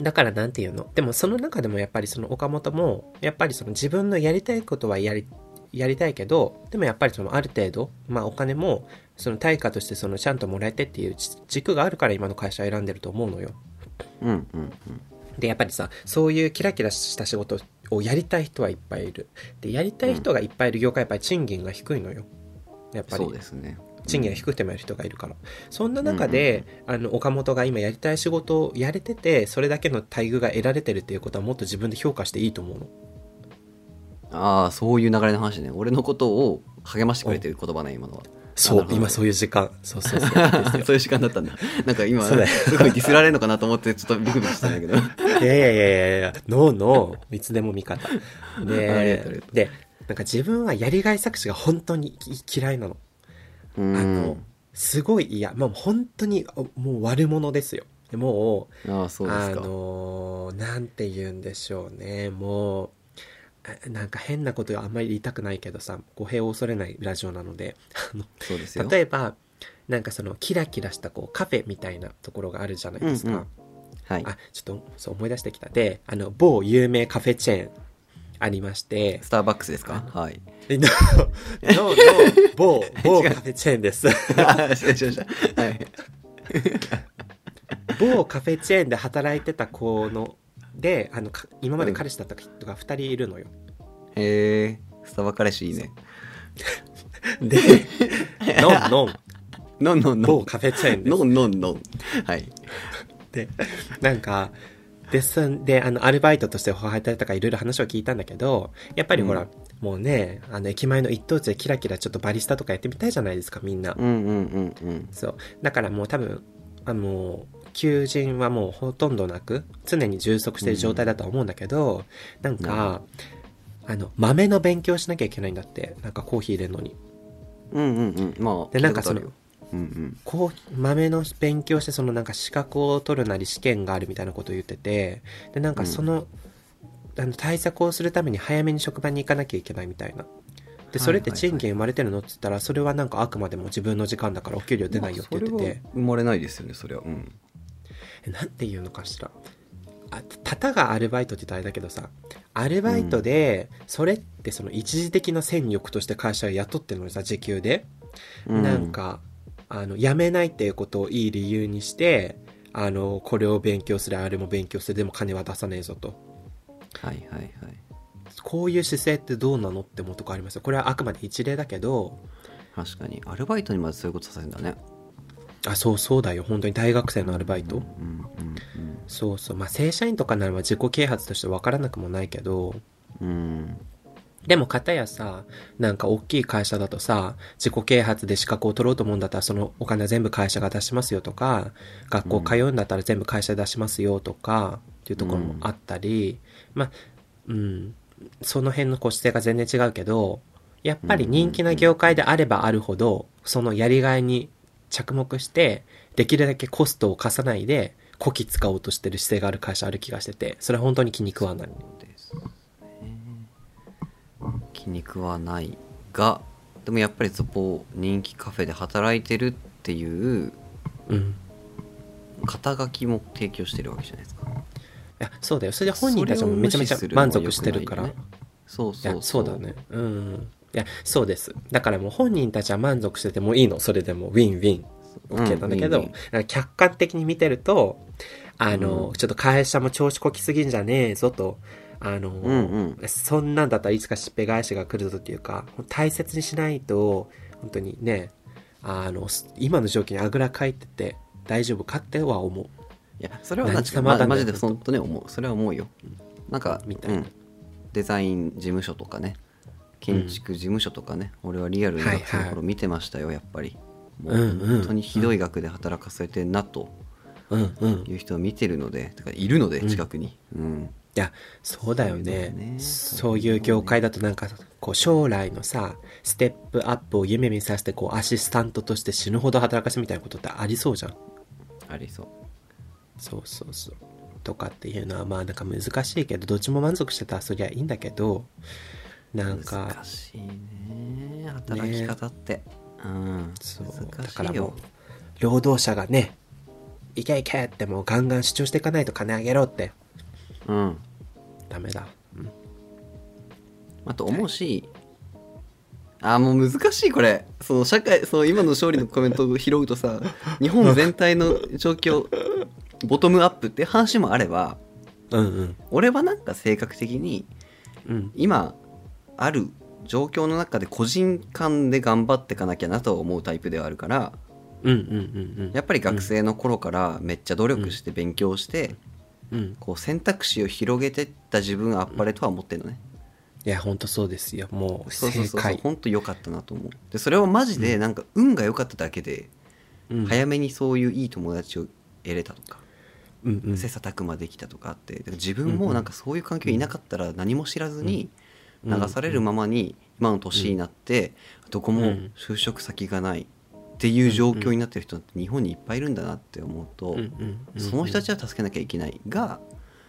だからなんていうの？でもその中でもやっぱりその岡本も、やっぱりその自分のやりたいことはやり、やりたいけど、でもやっぱりそのある程度、まあお金も、その対価としてそのちゃんともらえてっていう軸があるから今の会社を選んでると思うのよ。うんうんうんで、やっぱりさ、そういうキラキラした仕事をやりたい人はいっぱいいる。で、やりたい人がいっぱいいる業界はやっぱり賃金が低いのよ。やっぱりそう。ですね賃金が低くてもやる人がいるから。そんな中で、あの、岡本が今やりたい仕事をやれてて、それだけの待遇が得られてるっていうことはもっと自分で評価していいと思うの。ああそういう流れの話ね俺のことを励ましてくれてる言葉ね今のはそう今そういう時間。そうそうそう。そういう時間だったんだなんか今すごいディスられるのかなと思ってちょっとビクビクしたんだけどいやいやいやいやいや、ノーノー、いつでも味方。でで、なんか自分はやりがい搾取が本当に嫌いなの。うあのん、すごい嫌。もう本当に、おもう悪者ですよ。でもう、あのーなんて言うんでしょうね。もう、あなんか変なことあんまり言いたくないけどさ、語弊を恐れないラジオなので、あのそうですよ例えば、なんかそのキラキラしたこうカフェみたいなところがあるじゃないですか。うんうんはいあ、ちょっとそう思い出してきた。で、あの、某有名カフェチェーンありまして、スターバックスですか？はいえの、の、の、某、某 カフェチェーンです。あ失礼しましたはい某カフェチェーンで働いてた子の、であのか今まで彼氏だった人が2人いるのよ、へえスタバ彼氏いいね。でノンノンノンノンノン某カフェチェーンです。ノンノンノンはい。でなんかでそんであのアルバイトとして働いたりとかいろいろ話を聞いたんだけどやっぱりほら、うんもうねあの駅前の一等地でキラキラちょっとバリスタとかやってみたいじゃないですかみんな、うんうんうんうん。そう。だからもう多分あの求人はもうほとんどなく常に充足してる状態だとは思うんだけど、なんか、あの豆の勉強しなきゃいけないんだって。なんかコーヒー入れるのに。うんうんうん。まあでなんかそのうんうん。こう豆の勉強してそのなんか資格を取るなり試験があるみたいなことを言っててでなんかその,、あの対策をするために早めに職場に行かなきゃいけないみたいな。でそれって賃金生まれてるのって言ったらそれはなんかあくまでも自分の時間だからお給料出ないよって言ってて。生まれないですよねそれは。うん。えなんていうのかしら。あたたがアルバイトって言ったらあれだけどさアルバイトでそれってその一時的な戦力として会社が雇ってるのにさ時給で。うなんか、あの、辞めないっていうことをいい理由にして、あの、これを勉強する、あれも勉強する、でも金は出さねえぞと。はいはいはいこういう姿勢ってどうなのって思うとこありますよ。これはあくまで一例だけど、確かにアルバイトにまでそういうことさせるんだねあ、そうそうだよ。本当に大学生のアルバイト。うんうんそうそう。まあ、正社員とかならば自己啓発として分からなくもないけど、うんうんでも片やさ、なんか大きい会社だとさ、自己啓発で資格を取ろうと思うんだったらそのお金は全部会社が出しますよとか、学校通うんだったら全部会社出しますよとか、っていうところもあったり、まあ、うん、その辺のこう姿勢が全然違うけど、やっぱり人気な業界であればあるほど、そのやりがいに着目して、できるだけコストを貸さないで、こき使おうとしてる姿勢がある会社ある気がしてて、それは本当に気に食わない。ですね気に食わないがでもやっぱりそこ人気カフェで働いてるっていううん。肩書きも提供してるわけじゃないですかいやそうだよ。それで本人たちもめちゃめちゃ満足してるから、いそうそうやそうだね。うん。いやそうです。だからもう本人たちは満足しててもいいの。それでも。ウィンウィン。OK なんだけど、うん客観的に見てるとあの、うん。ちょっと会社も調子こきすぎんじゃねえぞと。あの、うんうん。そんなんだったらいつかしっぺ返しが来るぞっていうか大切にしないと本当にねあの今の状況にあぐらかいてて大丈夫かっては思ういやそれは何確かま様だねマジで本当ね思う。それは思うよ。なんかみたい。なうん、デザイン事務所とかね建築事務所とかね、俺はリアルにはいはい。学生の頃見てましたよやっぱり。もううんうん。本当にひどい額で働かされてんなとうんうん。いう人を見てるのでてかいるので近くに。うん、いや、そうだよね。だよね。そういう業界だとなんか、こう将来のさ、ステップアップを夢見させて、こうアシスタントとして死ぬほど働かせみたいなことってありそうじゃん。ありそうそうそうそう。とかっていうのはまあなんか難しいけど、どっちも満足してたらそりゃいいんだけど、なんか難、しいね。働き方って、うん。そう、だからもう、労働者がね、いけいけってもうガンガン主張していかないと金あげろって、うん。ダメだ。うん。あと思うし、あーもう難しいこれ。その社会その今の勝利のコメントを拾うとさ日本全体の状況ボトムアップって話もあればうんうん。俺はなんか性格的にうん。今ある状況の中で個人間で頑張っていかなきゃなと思うタイプではあるからうんうんうんうん。やっぱり学生の頃からめっちゃ努力して勉強して、うん。こう選択肢を広げてった自分はあっぱれとは思ってるのね、いや、ほんとそうですよ。もう、そうそうそうそう正解。本当良かったなと思うでそれはマジでなんか運が良かっただけで、うん早めにそういういい友達を得れたとか、切磋琢磨できたとかあって自分もなんかそういう環境にいなかったら何も知らずにうん。流されるままに今の年になってどこも就職先がないっていう状況になってる人って日本にいっぱいいるんだなって思うと、その人たちは助けなきゃいけないが、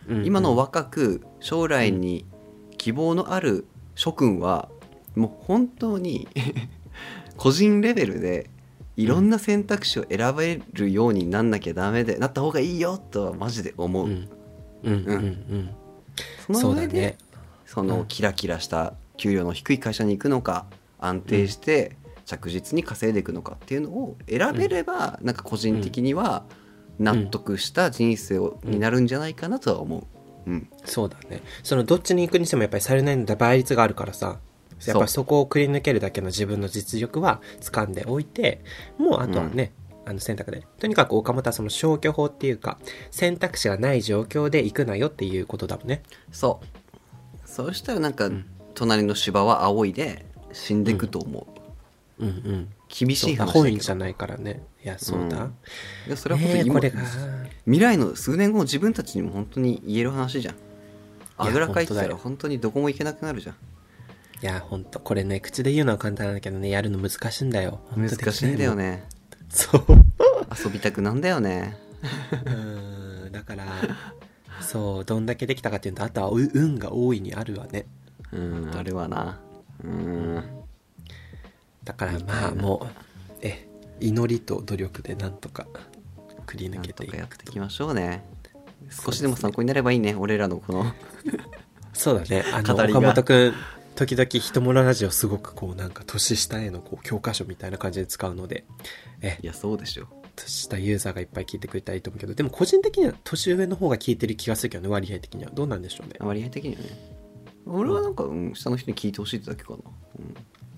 うん。今の若く将来に希望のある諸君はもう本当に 個人レベルでいろんな選択肢を選べるようになんなきゃダメでなった方がいいよとはマジで思う、うん。うんうんうん。その上でね。そのキラキラした給料の低い会社に行くのか安定して着実に稼いでいくのかっていうのを選べれば、なんか個人的には納得した人生を、になるんじゃないかなとは思う。うん。そうだね。そのどっちに行くにしてもやっぱりされないの倍率があるからさ、やっぱりそこをくり抜けるだけの自分の実力は掴んでおいて、もうあとはね、あの選択で。とにかく岡本はその消去法っていうか、選択肢がない状況で行くなよっていうことだもんね。そう。そうしたらなんか、隣の芝は青いで死んでいくと思う、うんうん。厳しそいう話本意じゃないからね。いや、そうだ。いやそれは本当にえこれが、未来の数年後自分たちにも本当に言える話じゃん。あぐらかいてたら本当にどこも行けなくなるじゃんいや、ほんと、これね、口で言うのは簡単だけどね、やるの難しいんだよ。難しいんだよ。ね そう。遊びたくなんだよねうーん、だから、そう、どんだけできたかっていうと、あとはう運が大いにあるわね。うんあれはなうんだからまあもう、え、祈りと努力でなんとかくり抜けていくとかやっていきましょうね少しでも参考になればいいね俺らのこのそうだね。あの、岡本くん、時々人物ラジオすごくこうなんか年下へのこう教科書みたいな感じで使うので、えい、やそうでしょ年下ユーザーがいっぱい聞いてくれたらいいと思うけど、でも個人的には年上の方が聞いてる気がするけどね、割合的には。どうなんでしょうね。割合的にはね俺はなんか、うん、下の人に聞いてほしいってだけかな、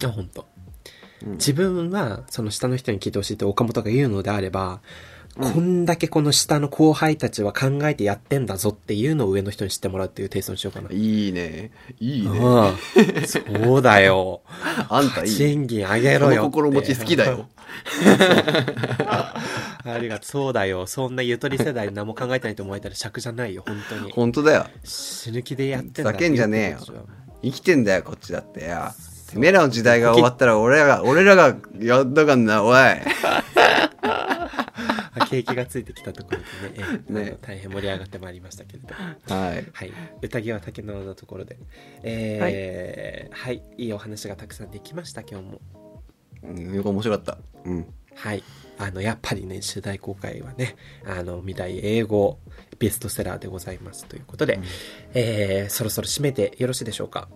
あ、本当。うん。自分はその下の人に聞いてほしいって岡本が言うのであれば、こんだけこの下の後輩たちは考えてやってんだぞっていうのを上の人に知ってもらうっていうテイストにしようかな。いいね。いいね。ああそうだよ。あんたいい賃金上げろよ心持ち好きだよ。ありがとう。そうだよ。そんなゆとり世代何も考えてないと思われたら尺じゃないよ、本当に。本当だよ。死ぬ気でやってんだふざけんじゃねえよ。生きてんだよこっちだって。よてめえらの時代が終わったら俺らが俺らがやったかんなおいあ 景気がついてきたところでね、ええね大変盛り上がってまいりましたけれど。はいはい。宴は竹野のところで。えーはい、い。いお話がたくさんできました、今日も。うんよく面白かったうんはい。あの、やっぱりね、主題公開はね、あの、未来英語ベストセラーでございますということで、えーそろそろ締めてよろしいでしょうか。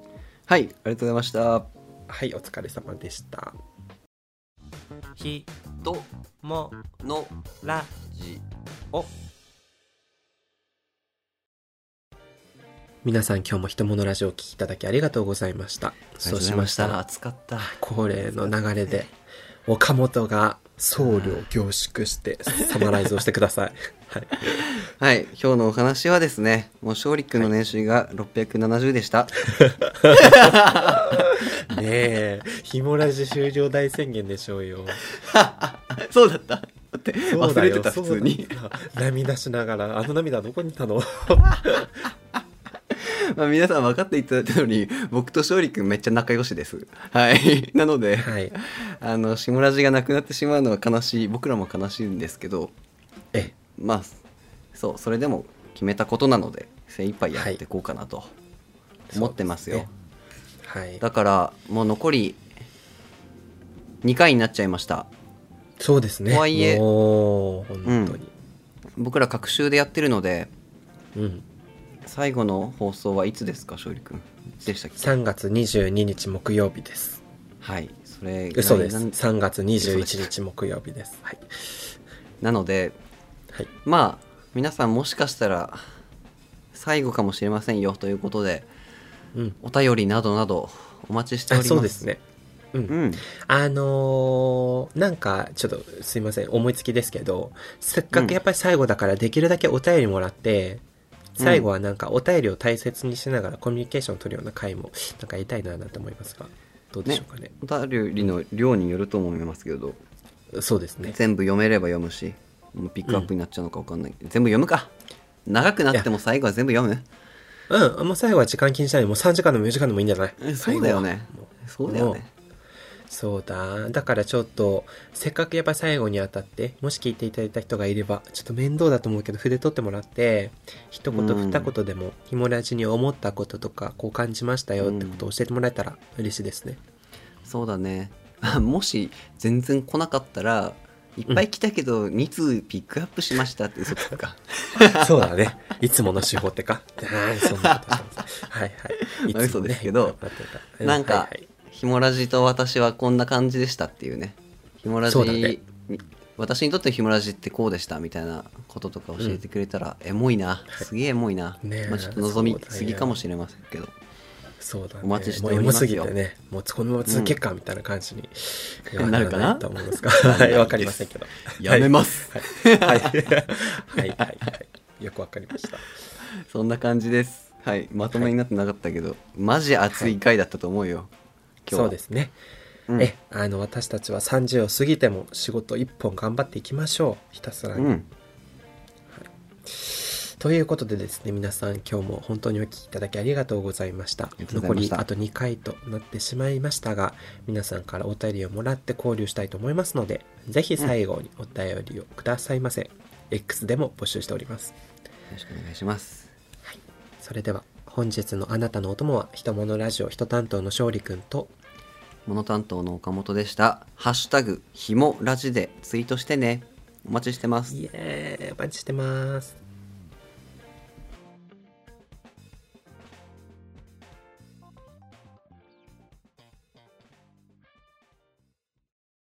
はいありがとうございましたはい、お疲れ様でした。ひ、とも、のら、じお。皆さん今日もひとものラジオをお聞きいただきありがとうございました。そうしましたら、暑かった恒例の流れで、岡本が僧侶を凝縮してサマライズをしてください。はい。はい。今日のお話はですねもう勝利君の年収が670でした、ねえ、ひもラジ終了大宣言でしょうよ。そうだった。待ってそうだよ。忘れてた普通にそうだった。涙しながら、あの涙どこにいたの。まあ、皆さん分かっていただいたように僕と勝利君めっちゃ仲良しです。はい。なので、はい。あの下ラジがなくなってしまうのは悲しい僕らも悲しいんですけどえ、まあそうそれでも決めたことなので精一杯やっていこうかなと思ってますよ、そうですはい。だからもう残り2回になっちゃいましたそうですね。とはいえ本当に。僕ら隔週でやってるのでうん。最後の放送はいつですか勝利君？でしたっけ？3月22日木曜日です。はいそれ嘘です。なん3月21日木曜日です。はい。なのではい。まあ皆さんもしかしたら最後かもしれませんよということでうん。お便りなどなどお待ちしておりあますそうですね。うん。うんあのーなんか、ちょっとすいません、思いつきですけど、せっかくやっぱり最後だからできるだけお便りもらって、最後はなんかお便りを大切にしながらコミュニケーションを取るような回も、なんかやりたいななんて思いますが、どうでしょうかね。お便りの量によると思いますけどそうですね。全部読めれば読むしピックアップになっちゃうのか分かんないけど、全部読むか。長くなっても最後は全部読む。うん、もう最後は時間気にしないで、もう3時間でも4時間でもいいんじゃない？えそうだよね。そうだよね。そうだ。だからちょっと、せっかくやっぱ最後にあたって、もし聞いていただいた人がいれば、ちょっと面倒だと思うけど、筆取ってもらって、一言うん。二言でも、ひもラジに思ったこととか、こう感じましたよってことを教えてもらえたら嬉しいですね。そうだね。もし全然来なかったらいっぱい来たけど2通ピックアップしましたって嘘つくか。そうだね。いつもの手法ってか。はい、そんなことしてます。はいはい。いつもね嘘ですけどなんかひもラジと私はこんな感じでしたっていうね。ひもラジ、私にとってのヒモラジってこうでしたみたいなこととか教えてくれたら、エモいな。すげえエモいな、ねえまあ、ちょっと望みすぎかもしれませんけどそうだね。お待ちしてもうエモおりますよすぎてね、もうこのまま続けっかみたいな感じに、なるかな？と思いますが、はい、わかりませんけど。やめます、はい。はい。はい。はい。はい。よくわかりました。そんな感じですはいまとめになってなかったけど、マジ熱い回だったと思うよ、今日はそうですね。うんえ、あの、私たちは30を過ぎても仕事一本頑張っていきましょう。ひたすらに。うんということでですね、皆さん今日も本当にお聞きいただきありがとうございました。した残りあと2回となってしまいましたが、皆さんからお便りをもらって交流したいと思いますので、ぜひ最後にお便りをくださいませ。X でも募集しております。よろしくお願いしますそれでは、本日のあなたのお供は、ひとものラジオ人担当の勝利くんと、モノ担当の岡本でしたハッシュタグひもラジでツイートしてねお待ちしてますイエーイお待ちしてます。